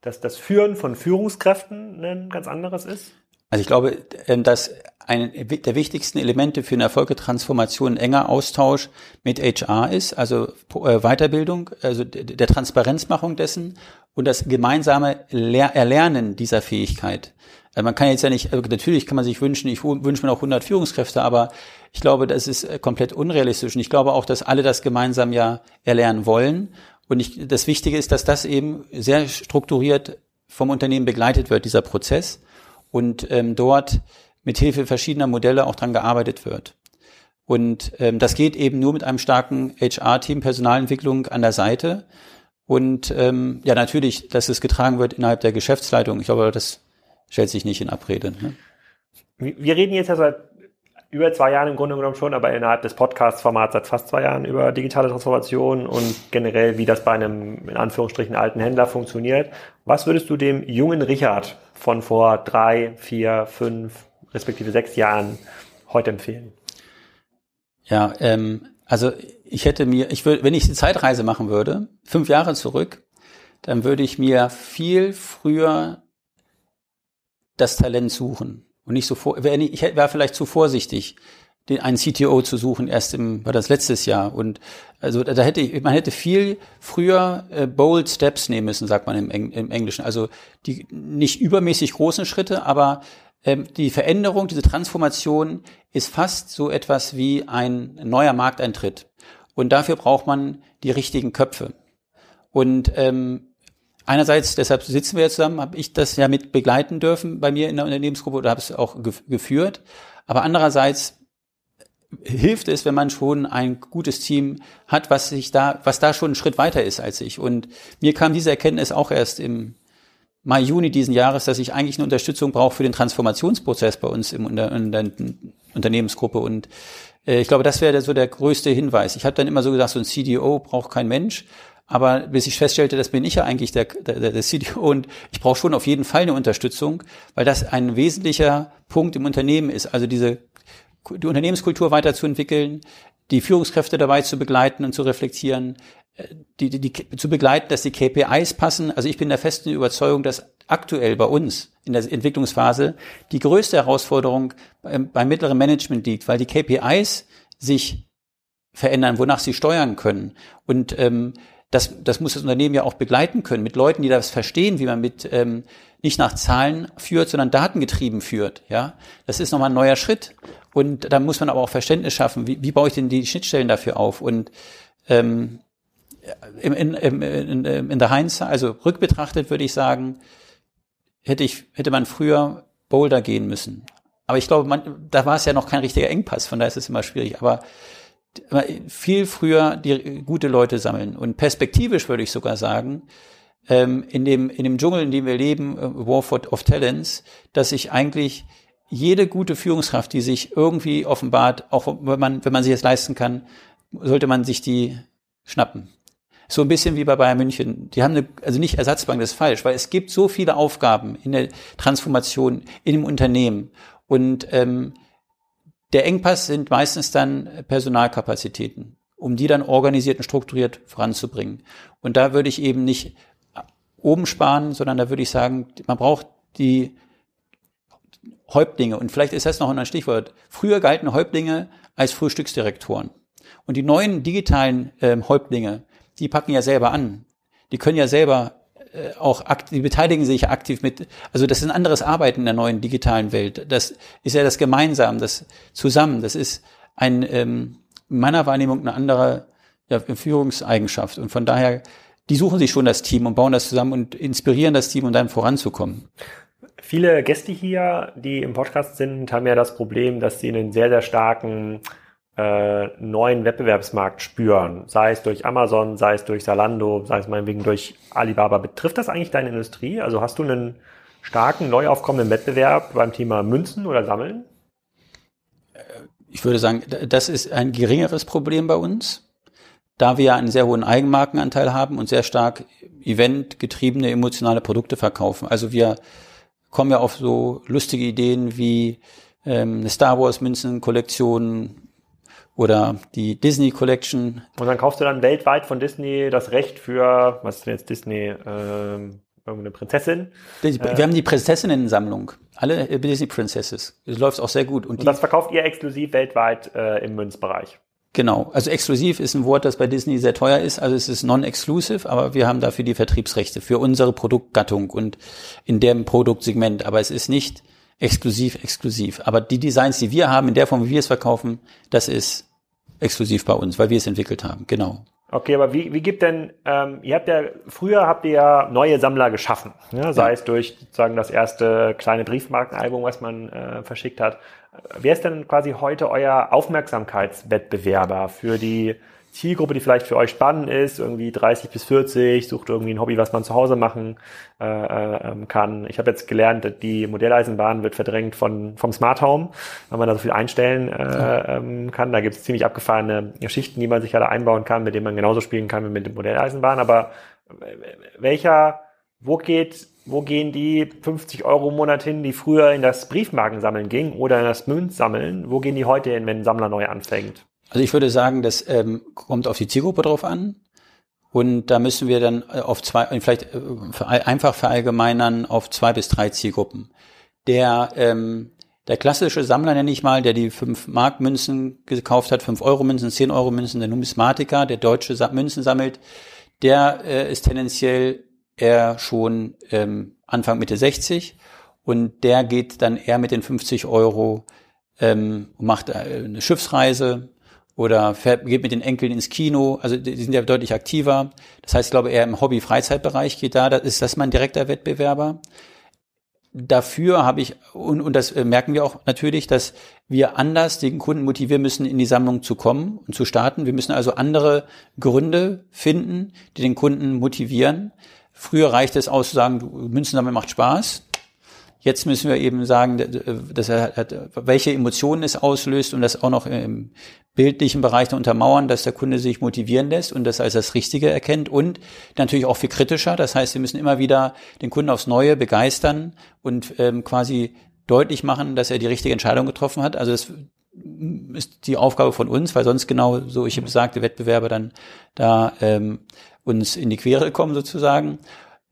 dass das Führen von Führungskräften ein ganz anderes ist? Also ich glaube, ähm, dass ein der wichtigsten Elemente für eine erfolgreiche Transformation enger Austausch mit HR ist, also äh, Weiterbildung, also der Transparenzmachung dessen und das gemeinsame Erlernen dieser Fähigkeit. Also man kann jetzt ja nicht, also natürlich kann man sich wünschen, ich wünsche mir auch 100 Führungskräfte, aber ich glaube, das ist äh, komplett unrealistisch. Und ich glaube auch, dass alle das gemeinsam ja erlernen wollen. Und ich, das Wichtige ist, dass das eben sehr strukturiert vom Unternehmen begleitet wird, dieser Prozess und ähm, dort mit Hilfe verschiedener Modelle auch dran gearbeitet wird. Und ähm, das geht eben nur mit einem starken HR-Team, Personalentwicklung an der Seite. Und ähm, ja, natürlich, dass es getragen wird innerhalb der Geschäftsleitung. Ich glaube, das stellt sich nicht in Abrede. Ne? Wir reden jetzt ja seit über zwei Jahren im Grunde genommen schon, aber innerhalb des Podcast-Formats seit fast zwei Jahren über digitale Transformation und generell, wie das bei einem in Anführungsstrichen alten Händler funktioniert. Was würdest du dem jungen Richard von vor drei, vier, fünf, respektive sechs Jahren heute empfehlen? Ja, ähm, also ich hätte mir, ich würde, wenn ich eine Zeitreise machen würde, fünf Jahre zurück, dann würde ich mir viel früher das Talent suchen und nicht so vor, wäre ich wäre vielleicht zu vorsichtig, den einen CTO zu suchen, erst im, war das letztes Jahr. Und also da hätte ich, man hätte viel früher äh, bold Steps nehmen müssen, sagt man im, Eng, im Englischen. Also die nicht übermäßig großen Schritte, aber ähm, die Veränderung, diese Transformation ist fast so etwas wie ein neuer Markteintritt. Und dafür braucht man die richtigen Köpfe. Und ähm, einerseits, deshalb sitzen wir jetzt zusammen, habe ich das ja mit begleiten dürfen bei mir in der Unternehmensgruppe oder habe es auch geführt. Aber andererseits hilft es, wenn man schon ein gutes Team hat, was sich da, was da schon einen Schritt weiter ist als ich. Und mir kam diese Erkenntnis auch erst im Mai, Juni diesen Jahres, dass ich eigentlich eine Unterstützung brauche für den Transformationsprozess bei uns im, in, der, in der Unternehmensgruppe. Und äh, ich glaube, das wäre so der größte Hinweis. Ich habe dann immer so gesagt, so ein CDO braucht kein Mensch. Aber bis ich feststellte, das bin ich ja eigentlich der, der, der CDO und ich brauche schon auf jeden Fall eine Unterstützung, weil das ein wesentlicher Punkt im Unternehmen ist. Also diese die Unternehmenskultur weiterzuentwickeln, die Führungskräfte dabei zu begleiten und zu reflektieren, äh, die, die, die, zu begleiten, dass die KPIs passen. Also ich bin der festen Überzeugung, dass aktuell bei uns in der Entwicklungsphase die größte Herausforderung beim, beim mittleren Management liegt, weil die KPIs sich verändern, wonach sie steuern können. Und ähm, das, das muss das Unternehmen ja auch begleiten können mit Leuten, die das verstehen, wie man mit ähm, nicht nach Zahlen führt, sondern datengetrieben führt. Ja, das ist nochmal ein neuer Schritt. Und da muss man aber auch Verständnis schaffen. Wie, wie baue ich denn die Schnittstellen dafür auf? Und ähm, in, in, in, in der Heinz, also rückbetrachtet würde ich sagen, hätte ich hätte man früher Boulder gehen müssen. Aber ich glaube, man, da war es ja noch kein richtiger Engpass, von daher ist es immer schwierig. Aber viel früher die gute Leute sammeln. Und perspektivisch würde ich sogar sagen, ähm, in dem, in dem Dschungel, in dem wir leben, äh, War of Talents, dass sich eigentlich jede gute Führungskraft, die sich irgendwie offenbart, auch wenn man, wenn man sich es leisten kann, sollte man sich die schnappen. So ein bisschen wie bei Bayern München. Die haben eine, also nicht Ersatzbank, das ist falsch, weil es gibt so viele Aufgaben in der Transformation in dem Unternehmen. Und ähm, der Engpass sind meistens dann Personalkapazitäten, um die dann organisiert und strukturiert voranzubringen. Und da würde ich eben nicht oben sparen, sondern da würde ich sagen, man braucht die Häuptlinge. Und vielleicht ist das noch ein Stichwort. Früher galten Häuptlinge als Frühstücksdirektoren. Und die neuen digitalen ähm, Häuptlinge, die packen ja selber an. Die können ja selber äh, auch aktiv, die beteiligen sich aktiv mit, also das ist ein anderes Arbeiten in der neuen digitalen Welt. Das ist ja das Gemeinsam, das Zusammen. Das ist ein ähm, in meiner Wahrnehmung eine andere ja, Führungseigenschaft. Und von daher, die suchen sich schon das Team und bauen das zusammen und inspirieren das Team, um dann voranzukommen. Viele Gäste hier, die im Podcast sind, haben ja das Problem, dass sie einen sehr, sehr starken äh, neuen Wettbewerbsmarkt spüren. Sei es durch Amazon, sei es durch Salando, sei es meinetwegen durch Alibaba. Betrifft das eigentlich deine Industrie? Also hast du einen starken, neu aufkommenden Wettbewerb beim Thema Münzen oder Sammeln? Ich würde sagen, das ist ein geringeres Problem bei uns da wir einen sehr hohen Eigenmarkenanteil haben und sehr stark eventgetriebene emotionale Produkte verkaufen. Also wir kommen ja auf so lustige Ideen wie ähm, eine Star Wars Münzen-Kollektion oder die Disney Collection. Und dann kaufst du dann weltweit von Disney das Recht für, was ist denn jetzt Disney, ähm, irgendeine Prinzessin? Wir äh, haben die Prinzessinnen-Sammlung. Alle äh, Disney Princesses. Das läuft auch sehr gut. Und, und das verkauft ihr exklusiv weltweit äh, im Münzbereich? Genau, also exklusiv ist ein Wort, das bei Disney sehr teuer ist. Also es ist non-exclusive, aber wir haben dafür die Vertriebsrechte für unsere Produktgattung und in dem Produktsegment. Aber es ist nicht exklusiv, exklusiv. Aber die Designs, die wir haben, in der Form, wie wir es verkaufen, das ist exklusiv bei uns, weil wir es entwickelt haben. Genau. Okay, aber wie, wie gibt denn, ähm, ihr habt ja, früher habt ihr ja neue Sammler geschaffen, ja, sei ja. es durch sozusagen das erste kleine Briefmarkenalbum, was man äh, verschickt hat. Wer ist denn quasi heute euer Aufmerksamkeitswettbewerber für die Zielgruppe, die vielleicht für euch spannend ist, irgendwie 30 bis 40, sucht irgendwie ein Hobby, was man zu Hause machen äh, äh, kann. Ich habe jetzt gelernt, die Modelleisenbahn wird verdrängt von, vom Smart Home, weil man da so viel einstellen äh, ähm, kann. Da gibt es ziemlich abgefahrene Geschichten, die man sich alle einbauen kann, mit denen man genauso spielen kann wie mit der Modelleisenbahn. Aber welcher, wo geht wo gehen die 50 Euro im Monat hin, die früher in das Briefmarkensammeln gingen oder in das Münzsammeln? Wo gehen die heute hin, wenn ein Sammler neu anfängt? Also ich würde sagen, das ähm, kommt auf die Zielgruppe drauf an. Und da müssen wir dann äh, auf zwei, äh, vielleicht äh, einfach verallgemeinern auf zwei bis drei Zielgruppen. Der, ähm, der klassische Sammler nenne ich mal, der die 5 Mark Münzen gekauft hat, 5 Euro Münzen, 10 Euro Münzen, der Numismatiker, der deutsche Münzen sammelt, der äh, ist tendenziell eher schon ähm, Anfang Mitte 60 und der geht dann eher mit den 50 Euro ähm, macht äh, eine Schiffsreise oder fährt, geht mit den Enkeln ins Kino. Also die sind ja deutlich aktiver. Das heißt, ich glaube, eher im Hobby-Freizeitbereich geht da. Das ist das mein direkter Wettbewerber. Dafür habe ich, und, und das äh, merken wir auch natürlich, dass wir anders den Kunden motivieren müssen, in die Sammlung zu kommen und zu starten. Wir müssen also andere Gründe finden, die den Kunden motivieren. Früher reichte es aus zu sagen, Münzen sammeln macht Spaß. Jetzt müssen wir eben sagen, dass er hat, welche Emotionen es auslöst und das auch noch im bildlichen Bereich untermauern, dass der Kunde sich motivieren lässt und das als das Richtige erkennt und natürlich auch viel kritischer. Das heißt, wir müssen immer wieder den Kunden aufs Neue begeistern und ähm, quasi deutlich machen, dass er die richtige Entscheidung getroffen hat. Also das ist die Aufgabe von uns, weil sonst genau solche besagte Wettbewerbe dann da ähm, uns in die Quere kommen sozusagen.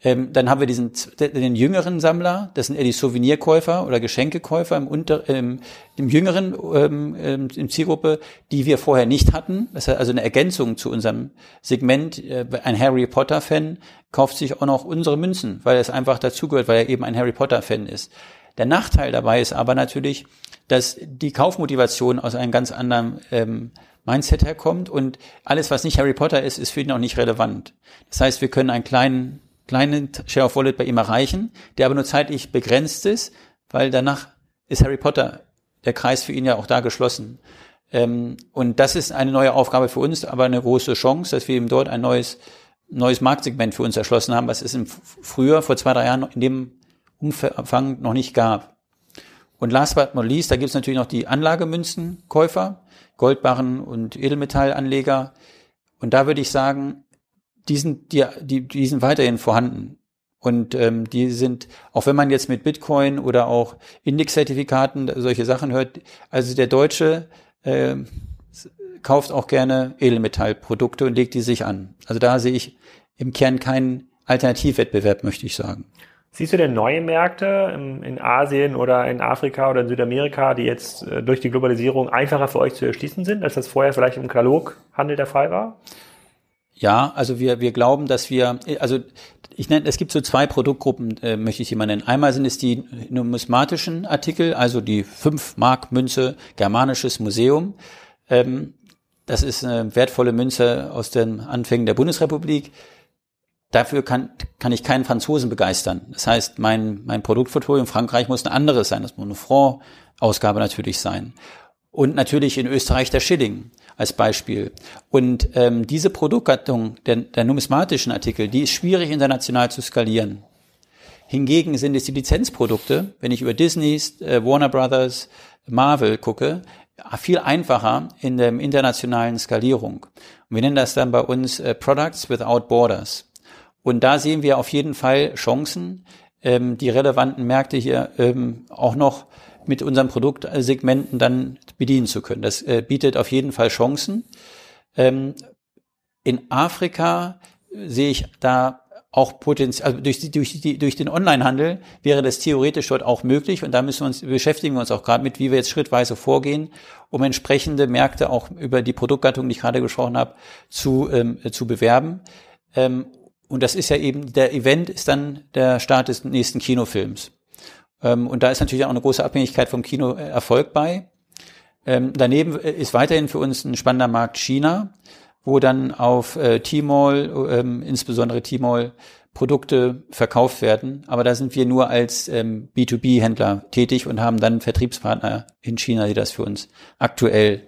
Ähm, dann haben wir diesen den jüngeren Sammler, das sind eher die Souvenirkäufer oder Geschenkekäufer im, unter, ähm, im jüngeren ähm, ähm, im Zielgruppe, die wir vorher nicht hatten. Das ist also eine Ergänzung zu unserem Segment. Äh, ein Harry Potter Fan kauft sich auch noch unsere Münzen, weil es einfach dazugehört, weil er eben ein Harry Potter Fan ist. Der Nachteil dabei ist aber natürlich, dass die Kaufmotivation aus einem ganz anderen ähm, Mindset herkommt und alles, was nicht Harry Potter ist, ist für ihn auch nicht relevant. Das heißt, wir können einen kleinen, kleinen Share of Wallet bei ihm erreichen, der aber nur zeitlich begrenzt ist, weil danach ist Harry Potter der Kreis für ihn ja auch da geschlossen. Ähm, und das ist eine neue Aufgabe für uns, aber eine große Chance, dass wir eben dort ein neues, neues Marktsegment für uns erschlossen haben, was es im früher, vor zwei, drei Jahren in dem Umfang noch nicht gab. Und last but not least, da gibt es natürlich noch die Anlagemünzenkäufer, Goldbarren und Edelmetallanleger. Und da würde ich sagen, die sind, die, die, die sind weiterhin vorhanden. Und ähm, die sind, auch wenn man jetzt mit Bitcoin oder auch Indexzertifikaten solche Sachen hört, also der Deutsche äh, kauft auch gerne Edelmetallprodukte und legt die sich an. Also da sehe ich im Kern keinen Alternativwettbewerb, möchte ich sagen. Siehst du denn neue Märkte in, Asien oder in Afrika oder in Südamerika, die jetzt äh, durch die Globalisierung einfacher für euch zu erschließen sind, als das vorher vielleicht im Kataloghandel der Fall war? Ja, also wir, wir glauben, dass wir, also ich nenne, es gibt so zwei Produktgruppen, äh, möchte ich mal nennen. Einmal sind es die numismatischen Artikel, also die 5 Mark Münze, germanisches Museum. Ähm, das ist eine wertvolle Münze aus den Anfängen der Bundesrepublik. Dafür kann, kann ich keinen Franzosen begeistern. Das heißt, mein, mein Produktportfolio in Frankreich muss ein anderes sein. Das muss eine Franc-Ausgabe natürlich sein. Und natürlich in Österreich der Schilling als Beispiel. Und ähm, diese Produktgattung der, der numismatischen Artikel, die ist schwierig international zu skalieren. Hingegen sind es die Lizenzprodukte, wenn ich über Disney, äh, Warner Brothers, Marvel gucke, viel einfacher in der internationalen Skalierung. Und wir nennen das dann bei uns äh, Products Without Borders. Und da sehen wir auf jeden Fall Chancen, ähm, die relevanten Märkte hier ähm, auch noch mit unseren Produktsegmenten dann bedienen zu können. Das äh, bietet auf jeden Fall Chancen. Ähm, in Afrika sehe ich da auch Potenzial, also durch, die, durch, die, durch den Onlinehandel wäre das theoretisch dort auch möglich und da müssen wir uns, beschäftigen wir uns auch gerade mit, wie wir jetzt schrittweise vorgehen, um entsprechende Märkte auch über die Produktgattung, die ich gerade gesprochen habe, zu, ähm, zu bewerben. Ähm, und das ist ja eben, der Event ist dann der Start des nächsten Kinofilms. Ähm, und da ist natürlich auch eine große Abhängigkeit vom Kinoerfolg bei. Ähm, daneben äh, ist weiterhin für uns ein spannender Markt China, wo dann auf äh, Tmall, ähm, insbesondere Tmall, Produkte verkauft werden. Aber da sind wir nur als ähm, B2B-Händler tätig und haben dann Vertriebspartner in China, die das für uns aktuell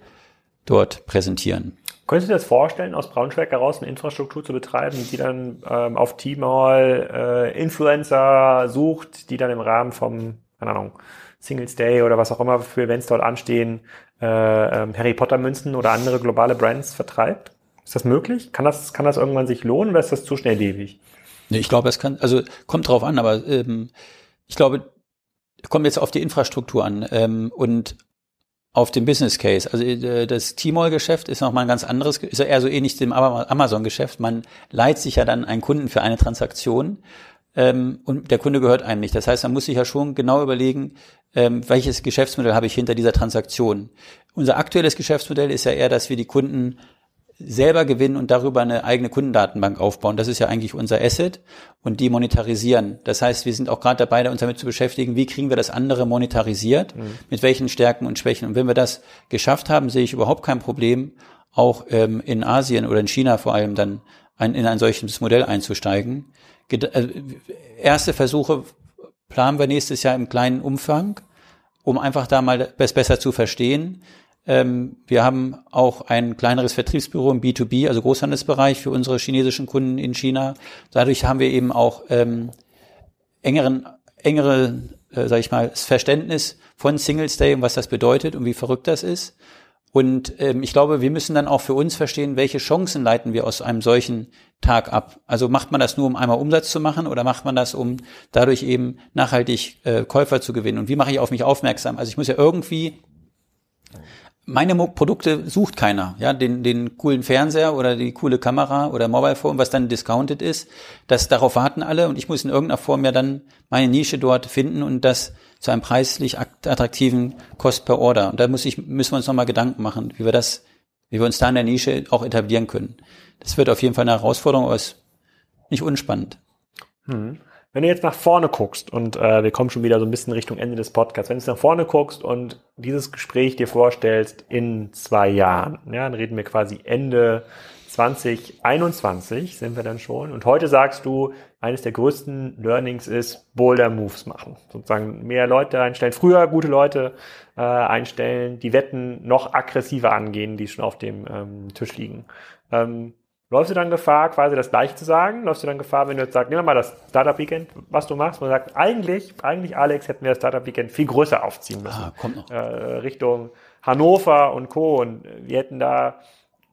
dort präsentieren. Könntest du dir das vorstellen, aus Braunschweig heraus eine Infrastruktur zu betreiben, die dann ähm, auf Tmall äh, Influencer sucht, die dann im Rahmen vom, keine Ahnung, Singles Day oder was auch immer für Events dort anstehen, äh, ähm, Harry Potter Münzen oder andere globale Brands vertreibt? Ist das möglich? Kann das, kann das irgendwann sich lohnen oder ist das zu schnelllebig? Nee, ich glaube, es kann, also kommt drauf an, aber ähm, ich glaube, kommt jetzt auf die Infrastruktur an. Ähm, und auf dem Business Case. Also äh, das T-Mall-Geschäft ist nochmal ein ganz anderes, ist ja eher so ähnlich dem Amazon-Geschäft. Man leiht sich ja dann einen Kunden für eine Transaktion ähm, und der Kunde gehört einem nicht. Das heißt, man muss sich ja schon genau überlegen, ähm, welches Geschäftsmodell habe ich hinter dieser Transaktion. Unser aktuelles Geschäftsmodell ist ja eher, dass wir die Kunden selber gewinnen und darüber eine eigene Kundendatenbank aufbauen. Das ist ja eigentlich unser Asset und die monetarisieren. Das heißt, wir sind auch gerade dabei, uns damit zu beschäftigen, wie kriegen wir das andere monetarisiert, mhm. mit welchen Stärken und Schwächen. Und wenn wir das geschafft haben, sehe ich überhaupt kein Problem, auch ähm, in Asien oder in China vor allem dann ein, in ein solches Modell einzusteigen. Ged äh, erste Versuche planen wir nächstes Jahr im kleinen Umfang, um einfach da mal das besser zu verstehen wir haben auch ein kleineres Vertriebsbüro im B2B, also Großhandelsbereich für unsere chinesischen Kunden in China. Dadurch haben wir eben auch ähm, engeren, engere, äh, sag ich mal, Verständnis von Singles Day und was das bedeutet und wie verrückt das ist. Und ähm, ich glaube, wir müssen dann auch für uns verstehen, welche Chancen leiten wir aus einem solchen Tag ab. Also macht man das nur, um einmal Umsatz zu machen oder macht man das, um dadurch eben nachhaltig äh, Käufer zu gewinnen? Und wie mache ich auf mich aufmerksam? Also ich muss ja irgendwie meine Produkte sucht keiner. Ja, den, den coolen Fernseher oder die coole Kamera oder Mobile Phone, was dann discounted ist, das darauf warten alle und ich muss in irgendeiner Form ja dann meine Nische dort finden und das zu einem preislich attraktiven Kost per Order. Und da muss ich, müssen wir uns nochmal Gedanken machen, wie wir das, wie wir uns da in der Nische auch etablieren können. Das wird auf jeden Fall eine Herausforderung, aber ist nicht unspannend. Hm. Wenn du jetzt nach vorne guckst und äh, wir kommen schon wieder so ein bisschen Richtung Ende des Podcasts, wenn du nach vorne guckst und dieses Gespräch dir vorstellst in zwei Jahren, ja, dann reden wir quasi Ende 2021 sind wir dann schon. Und heute sagst du, eines der größten Learnings ist Boulder Moves machen. Sozusagen mehr Leute einstellen, früher gute Leute äh, einstellen, die Wetten noch aggressiver angehen, die schon auf dem ähm, Tisch liegen. Ähm, Läufst du dann Gefahr, quasi das Gleiche zu sagen? Läufst du dann Gefahr, wenn du jetzt sagst, nehmen wir mal das Startup Weekend, was du machst, man sagt, eigentlich, eigentlich, Alex, hätten wir das Startup Weekend viel größer aufziehen müssen. Ah, kommt noch. Äh, Richtung Hannover und Co. Und wir hätten da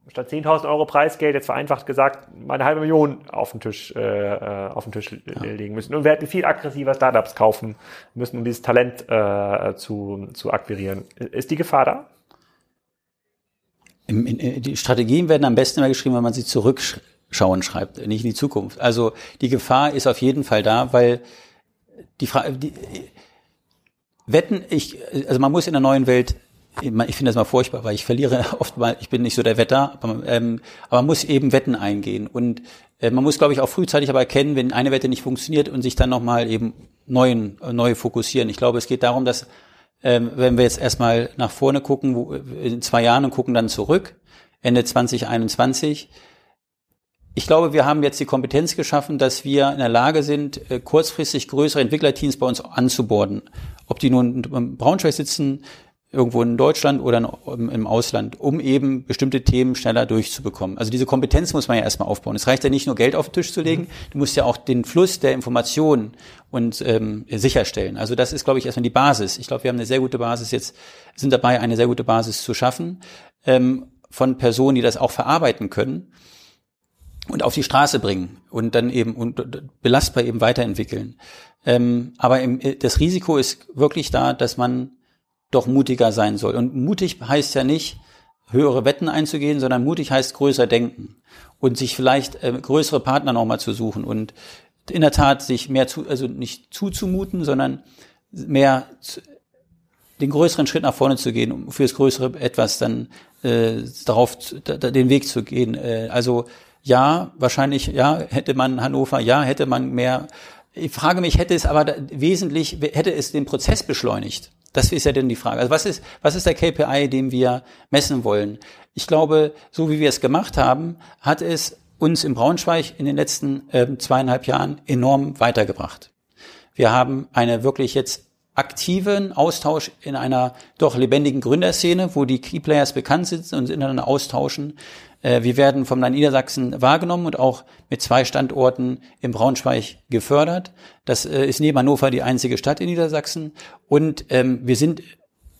statt 10.000 Euro Preisgeld, jetzt vereinfacht gesagt, mal eine halbe Million auf den Tisch, äh, äh auf den Tisch ja. legen müssen. Und wir hätten viel aggressiver Startups kaufen müssen, um dieses Talent äh, zu, zu akquirieren. Ist die Gefahr da? In, die Strategien werden am besten immer geschrieben, wenn man sie zurück schauen schreibt, nicht in die Zukunft. Also die Gefahr ist auf jeden Fall da, weil die Frage, die, Wetten, ich, also man muss in der neuen Welt, ich finde das mal furchtbar, weil ich verliere oft mal, ich bin nicht so der Wetter, aber, ähm, aber man muss eben Wetten eingehen und äh, man muss, glaube ich, auch frühzeitig aber erkennen, wenn eine Wette nicht funktioniert und sich dann nochmal eben neuen, neu fokussieren. Ich glaube, es geht darum, dass ähm, wenn wir jetzt erstmal nach vorne gucken, wo, in zwei Jahren und gucken dann zurück, Ende 2021, ich glaube, wir haben jetzt die Kompetenz geschaffen, dass wir in der Lage sind, äh, kurzfristig größere Entwicklerteams bei uns anzuborden. Ob die nun im Braunschweig sitzen, irgendwo in Deutschland oder im Ausland, um eben bestimmte Themen schneller durchzubekommen. Also diese Kompetenz muss man ja erstmal aufbauen. Es reicht ja nicht nur Geld auf den Tisch zu legen, mhm. du musst ja auch den Fluss der Informationen und ähm, sicherstellen. Also das ist, glaube ich, erstmal die Basis. Ich glaube, wir haben eine sehr gute Basis jetzt, sind dabei, eine sehr gute Basis zu schaffen ähm, von Personen, die das auch verarbeiten können und auf die Straße bringen und dann eben und belastbar eben weiterentwickeln. Ähm, aber im, das Risiko ist wirklich da, dass man doch mutiger sein soll. Und mutig heißt ja nicht, höhere Wetten einzugehen, sondern mutig heißt größer denken und sich vielleicht äh, größere Partner nochmal zu suchen und in der Tat sich mehr zu, also nicht zuzumuten, sondern mehr zu, den größeren Schritt nach vorne zu gehen, um für das größere etwas dann äh, darauf da, den Weg zu gehen. Äh, also ja, wahrscheinlich, ja, hätte man Hannover, ja, hätte man mehr. Ich frage mich, hätte es aber wesentlich, hätte es den Prozess beschleunigt? Das ist ja dann die Frage. Also was ist, was ist der KPI, den wir messen wollen? Ich glaube, so wie wir es gemacht haben, hat es uns im Braunschweig in den letzten äh, zweieinhalb Jahren enorm weitergebracht. Wir haben eine wirklich jetzt aktiven Austausch in einer doch lebendigen Gründerszene, wo die Keyplayers bekannt sind und miteinander austauschen. Äh, wir werden vom Land Niedersachsen wahrgenommen und auch mit zwei Standorten im Braunschweig gefördert. Das äh, ist neben Hannover die einzige Stadt in Niedersachsen. Und ähm, wir sind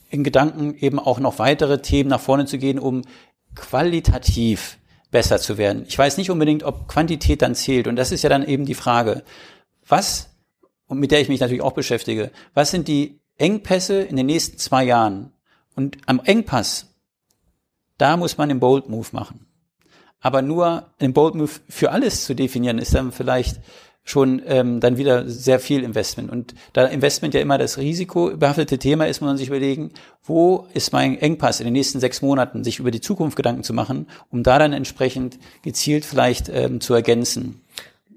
in Gedanken eben auch noch weitere Themen nach vorne zu gehen, um qualitativ besser zu werden. Ich weiß nicht unbedingt, ob Quantität dann zählt. Und das ist ja dann eben die Frage, was, und mit der ich mich natürlich auch beschäftige, was sind die Engpässe in den nächsten zwei Jahren? Und am Engpass, da muss man den Bold Move machen. Aber nur einen Bold Move für alles zu definieren, ist dann vielleicht schon ähm, dann wieder sehr viel Investment. Und da Investment ja immer das risikobehaftete Thema ist, muss man sich überlegen, wo ist mein Engpass in den nächsten sechs Monaten, sich über die Zukunft Gedanken zu machen, um da dann entsprechend gezielt vielleicht ähm, zu ergänzen.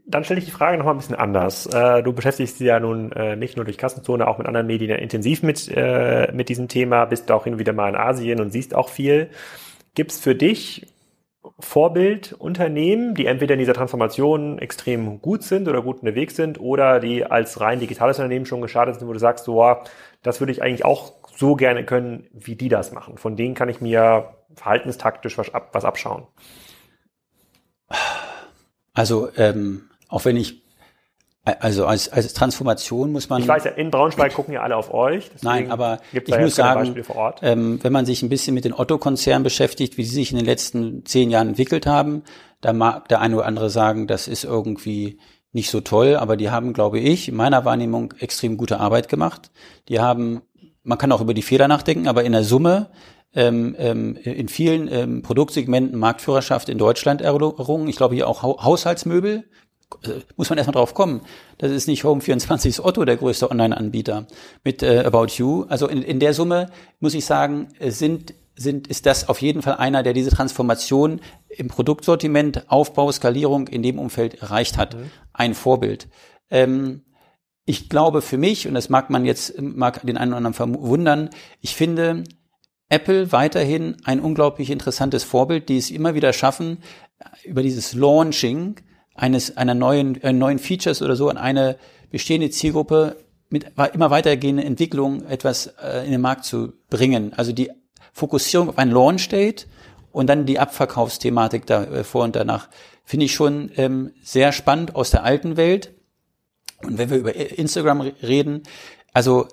Dann stelle ich die Frage noch mal ein bisschen anders. Äh, du beschäftigst dich ja nun äh, nicht nur durch Kassenzone, auch mit anderen Medien intensiv mit, äh, mit diesem Thema, bist auch hin und wieder mal in Asien und siehst auch viel. Gibt es für dich Vorbildunternehmen, die entweder in dieser Transformation extrem gut sind oder gut unterwegs sind oder die als rein digitales Unternehmen schon gestartet sind, wo du sagst, so, das würde ich eigentlich auch so gerne können, wie die das machen. Von denen kann ich mir verhaltenstaktisch was, ab, was abschauen. Also ähm, auch wenn ich also als, als Transformation muss man. Ich weiß ja, in Braunschweig gucken ja alle auf euch. Nein, aber ich muss sagen, ähm, wenn man sich ein bisschen mit den Otto-Konzernen beschäftigt, wie sie sich in den letzten zehn Jahren entwickelt haben, da mag der eine oder andere sagen, das ist irgendwie nicht so toll, aber die haben, glaube ich, in meiner Wahrnehmung extrem gute Arbeit gemacht. Die haben, man kann auch über die Fehler nachdenken, aber in der Summe ähm, ähm, in vielen ähm, Produktsegmenten Marktführerschaft in Deutschland errungen. Ich glaube hier auch Haushaltsmöbel äh, muss man erstmal drauf kommen. Das ist nicht Home24 ist Otto der größte Online-Anbieter mit äh, About You. Also in, in der Summe muss ich sagen, sind sind, ist das auf jeden Fall einer, der diese Transformation im Produktsortiment, Aufbau, Skalierung in dem Umfeld erreicht hat. Mhm. Ein Vorbild. Ähm, ich glaube für mich, und das mag man jetzt, mag den einen oder anderen verwundern, ich finde Apple weiterhin ein unglaublich interessantes Vorbild, die es immer wieder schaffen, über dieses Launching eines einer neuen äh, neuen Features oder so an eine bestehende Zielgruppe mit immer weitergehenden Entwicklung etwas äh, in den Markt zu bringen. Also die Fokussierung auf ein Launch Date und dann die Abverkaufsthematik davor äh, und danach finde ich schon ähm, sehr spannend aus der alten Welt. Und wenn wir über Instagram reden, also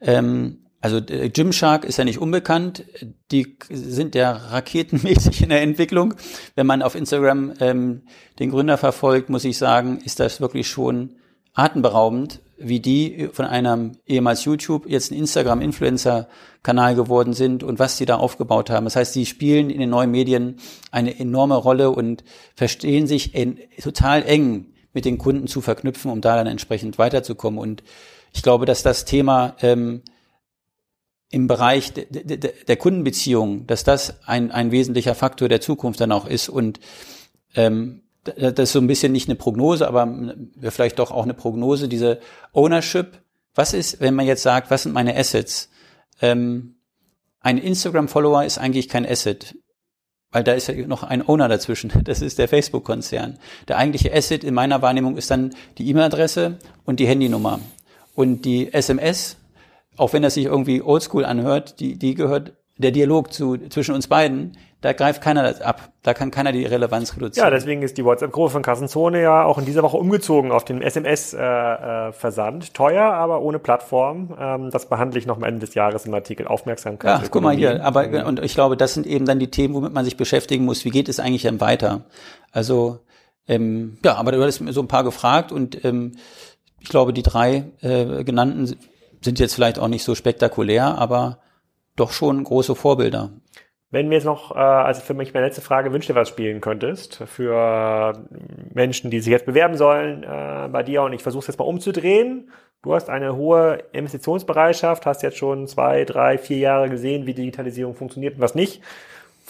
ähm, also äh, Gymshark ist ja nicht unbekannt. Die sind ja raketenmäßig in der Entwicklung. Wenn man auf Instagram ähm, den Gründer verfolgt, muss ich sagen, ist das wirklich schon atemberaubend, wie die von einem ehemals YouTube jetzt ein Instagram-Influencer-Kanal geworden sind und was die da aufgebaut haben. Das heißt, die spielen in den neuen Medien eine enorme Rolle und verstehen sich in, total eng mit den Kunden zu verknüpfen, um da dann entsprechend weiterzukommen. Und ich glaube, dass das Thema ähm, im Bereich de, de, de, der Kundenbeziehung, dass das ein, ein wesentlicher Faktor der Zukunft dann auch ist und ähm, das ist so ein bisschen nicht eine Prognose, aber vielleicht doch auch eine Prognose, diese Ownership. Was ist, wenn man jetzt sagt, was sind meine Assets? Ähm, ein Instagram-Follower ist eigentlich kein Asset, weil da ist ja noch ein Owner dazwischen. Das ist der Facebook-Konzern. Der eigentliche Asset in meiner Wahrnehmung ist dann die E-Mail-Adresse und die Handynummer. Und die SMS, auch wenn das sich irgendwie oldschool anhört, die, die gehört der Dialog zu, zwischen uns beiden, da greift keiner das ab. Da kann keiner die Relevanz reduzieren. Ja, deswegen ist die WhatsApp-Gruppe von Kassenzone ja auch in dieser Woche umgezogen auf den SMS-Versand. Äh, äh, Teuer, aber ohne Plattform. Ähm, das behandle ich noch am Ende des Jahres im Artikel Aufmerksamkeit. Ja, guck mal hier. Aber, und ich glaube, das sind eben dann die Themen, womit man sich beschäftigen muss. Wie geht es eigentlich dann weiter? Also, ähm, ja, aber du hattest mir so ein paar gefragt und ähm, ich glaube, die drei äh, genannten sind jetzt vielleicht auch nicht so spektakulär, aber doch schon große Vorbilder. Wenn mir jetzt noch, äh, also für mich meine letzte Frage, wünsch dir was spielen könntest für Menschen, die sich jetzt bewerben sollen äh, bei dir und ich versuche es jetzt mal umzudrehen. Du hast eine hohe Investitionsbereitschaft, hast jetzt schon zwei, drei, vier Jahre gesehen, wie Digitalisierung funktioniert und was nicht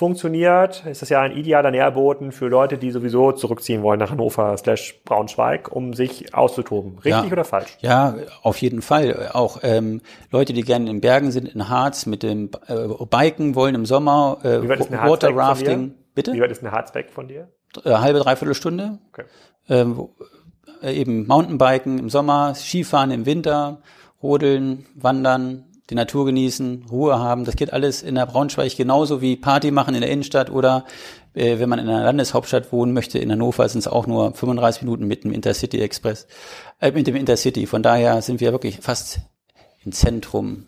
funktioniert, ist das ja ein idealer Nährboten für Leute, die sowieso zurückziehen wollen nach Hannover slash Braunschweig, um sich auszutoben. Richtig ja. oder falsch? Ja, auf jeden Fall. Auch ähm, Leute, die gerne in Bergen sind, in Harz, mit dem äh, Biken wollen im Sommer, äh, Water Rafting. Bitte? Wie weit ist eine Harzweg von dir? Äh, halbe, dreiviertel Stunde. Okay. Ähm, äh, eben Mountainbiken im Sommer, Skifahren im Winter, Rodeln, Wandern, die Natur genießen, Ruhe haben. Das geht alles in der Braunschweig genauso wie Party machen in der Innenstadt oder äh, wenn man in einer Landeshauptstadt wohnen möchte, in Hannover sind es auch nur 35 Minuten mit dem Intercity Express, äh, mit dem Intercity. Von daher sind wir wirklich fast im Zentrum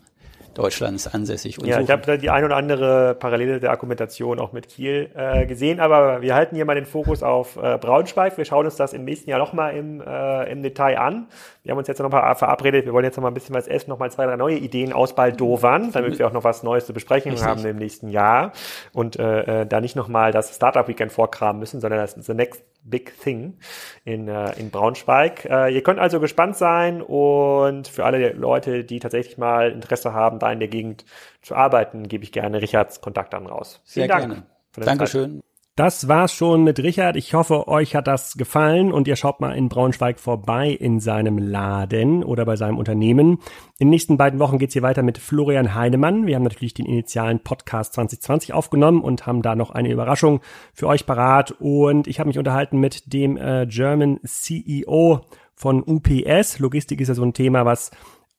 Deutschlands ansässig. Ja, suchen. ich habe die ein oder andere Parallele der Argumentation auch mit Kiel äh, gesehen, aber wir halten hier mal den Fokus auf äh, Braunschweig. Wir schauen uns das im nächsten Jahr nochmal im, äh, im Detail an. Wir haben uns jetzt noch mal verabredet, wir wollen jetzt noch mal ein bisschen was essen, noch mal zwei, drei neue Ideen ausbaldowern, damit wir auch noch was Neues zu besprechen Richtig. haben im nächsten Jahr und äh, äh, da nicht noch mal das Startup Weekend vorkramen müssen, sondern das the next big thing in, äh, in Braunschweig. Äh, ihr könnt also gespannt sein und für alle Leute, die tatsächlich mal Interesse haben, da in der Gegend zu arbeiten, gebe ich gerne Richards Kontaktdaten raus. Vielen Sehr Dank. Gerne. Dankeschön. Zeit. Das war's schon mit Richard. Ich hoffe, euch hat das gefallen und ihr schaut mal in Braunschweig vorbei in seinem Laden oder bei seinem Unternehmen. In den nächsten beiden Wochen geht's hier weiter mit Florian Heinemann. Wir haben natürlich den initialen Podcast 2020 aufgenommen und haben da noch eine Überraschung für euch parat. Und ich habe mich unterhalten mit dem äh, German CEO von UPS. Logistik ist ja so ein Thema, was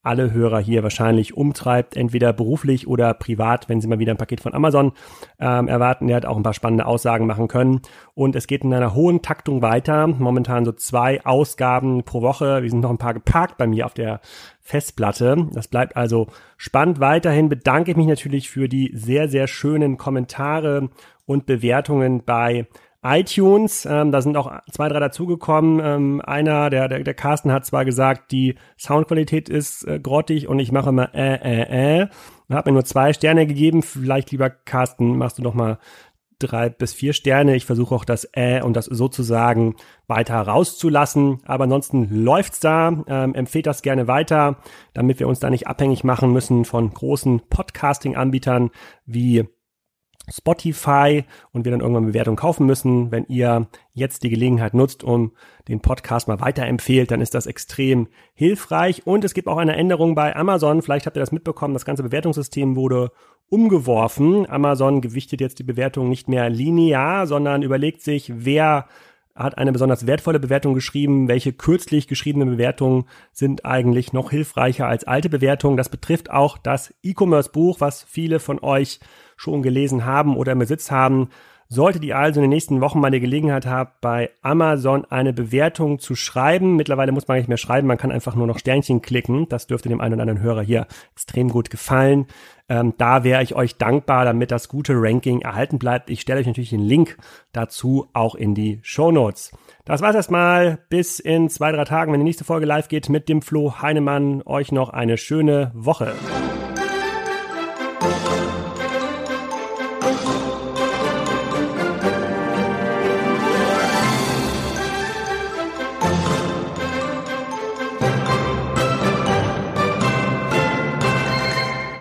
alle Hörer hier wahrscheinlich umtreibt, entweder beruflich oder privat, wenn sie mal wieder ein Paket von Amazon ähm, erwarten. Er hat auch ein paar spannende Aussagen machen können. Und es geht in einer hohen Taktung weiter. Momentan so zwei Ausgaben pro Woche. Wir sind noch ein paar geparkt bei mir auf der Festplatte. Das bleibt also spannend. Weiterhin bedanke ich mich natürlich für die sehr, sehr schönen Kommentare und Bewertungen bei iTunes. Ähm, da sind auch zwei, drei dazugekommen. Ähm, einer, der, der, der Carsten hat zwar gesagt, die Soundqualität ist äh, grottig und ich mache immer äh, äh, äh. Habe mir nur zwei Sterne gegeben. Vielleicht, lieber Carsten, machst du doch mal drei bis vier Sterne. Ich versuche auch das äh und das sozusagen weiter rauszulassen. Aber ansonsten läuft's da. Ähm, empfehlt das gerne weiter, damit wir uns da nicht abhängig machen müssen von großen Podcasting-Anbietern wie Spotify und wir dann irgendwann Bewertungen kaufen müssen. Wenn ihr jetzt die Gelegenheit nutzt, um den Podcast mal weiterempfehlt, dann ist das extrem hilfreich. Und es gibt auch eine Änderung bei Amazon. Vielleicht habt ihr das mitbekommen. Das ganze Bewertungssystem wurde umgeworfen. Amazon gewichtet jetzt die Bewertung nicht mehr linear, sondern überlegt sich, wer hat eine besonders wertvolle Bewertung geschrieben, welche kürzlich geschriebenen Bewertungen sind eigentlich noch hilfreicher als alte Bewertungen. Das betrifft auch das E-Commerce-Buch, was viele von euch schon gelesen haben oder im Besitz haben. Solltet ihr also in den nächsten Wochen mal die Gelegenheit haben, bei Amazon eine Bewertung zu schreiben, mittlerweile muss man nicht mehr schreiben, man kann einfach nur noch Sternchen klicken. Das dürfte dem einen oder anderen Hörer hier extrem gut gefallen. Ähm, da wäre ich euch dankbar, damit das gute Ranking erhalten bleibt. Ich stelle euch natürlich den Link dazu auch in die Show Notes. Das war's erstmal. Bis in zwei, drei Tagen, wenn die nächste Folge live geht mit dem Flo Heinemann. Euch noch eine schöne Woche.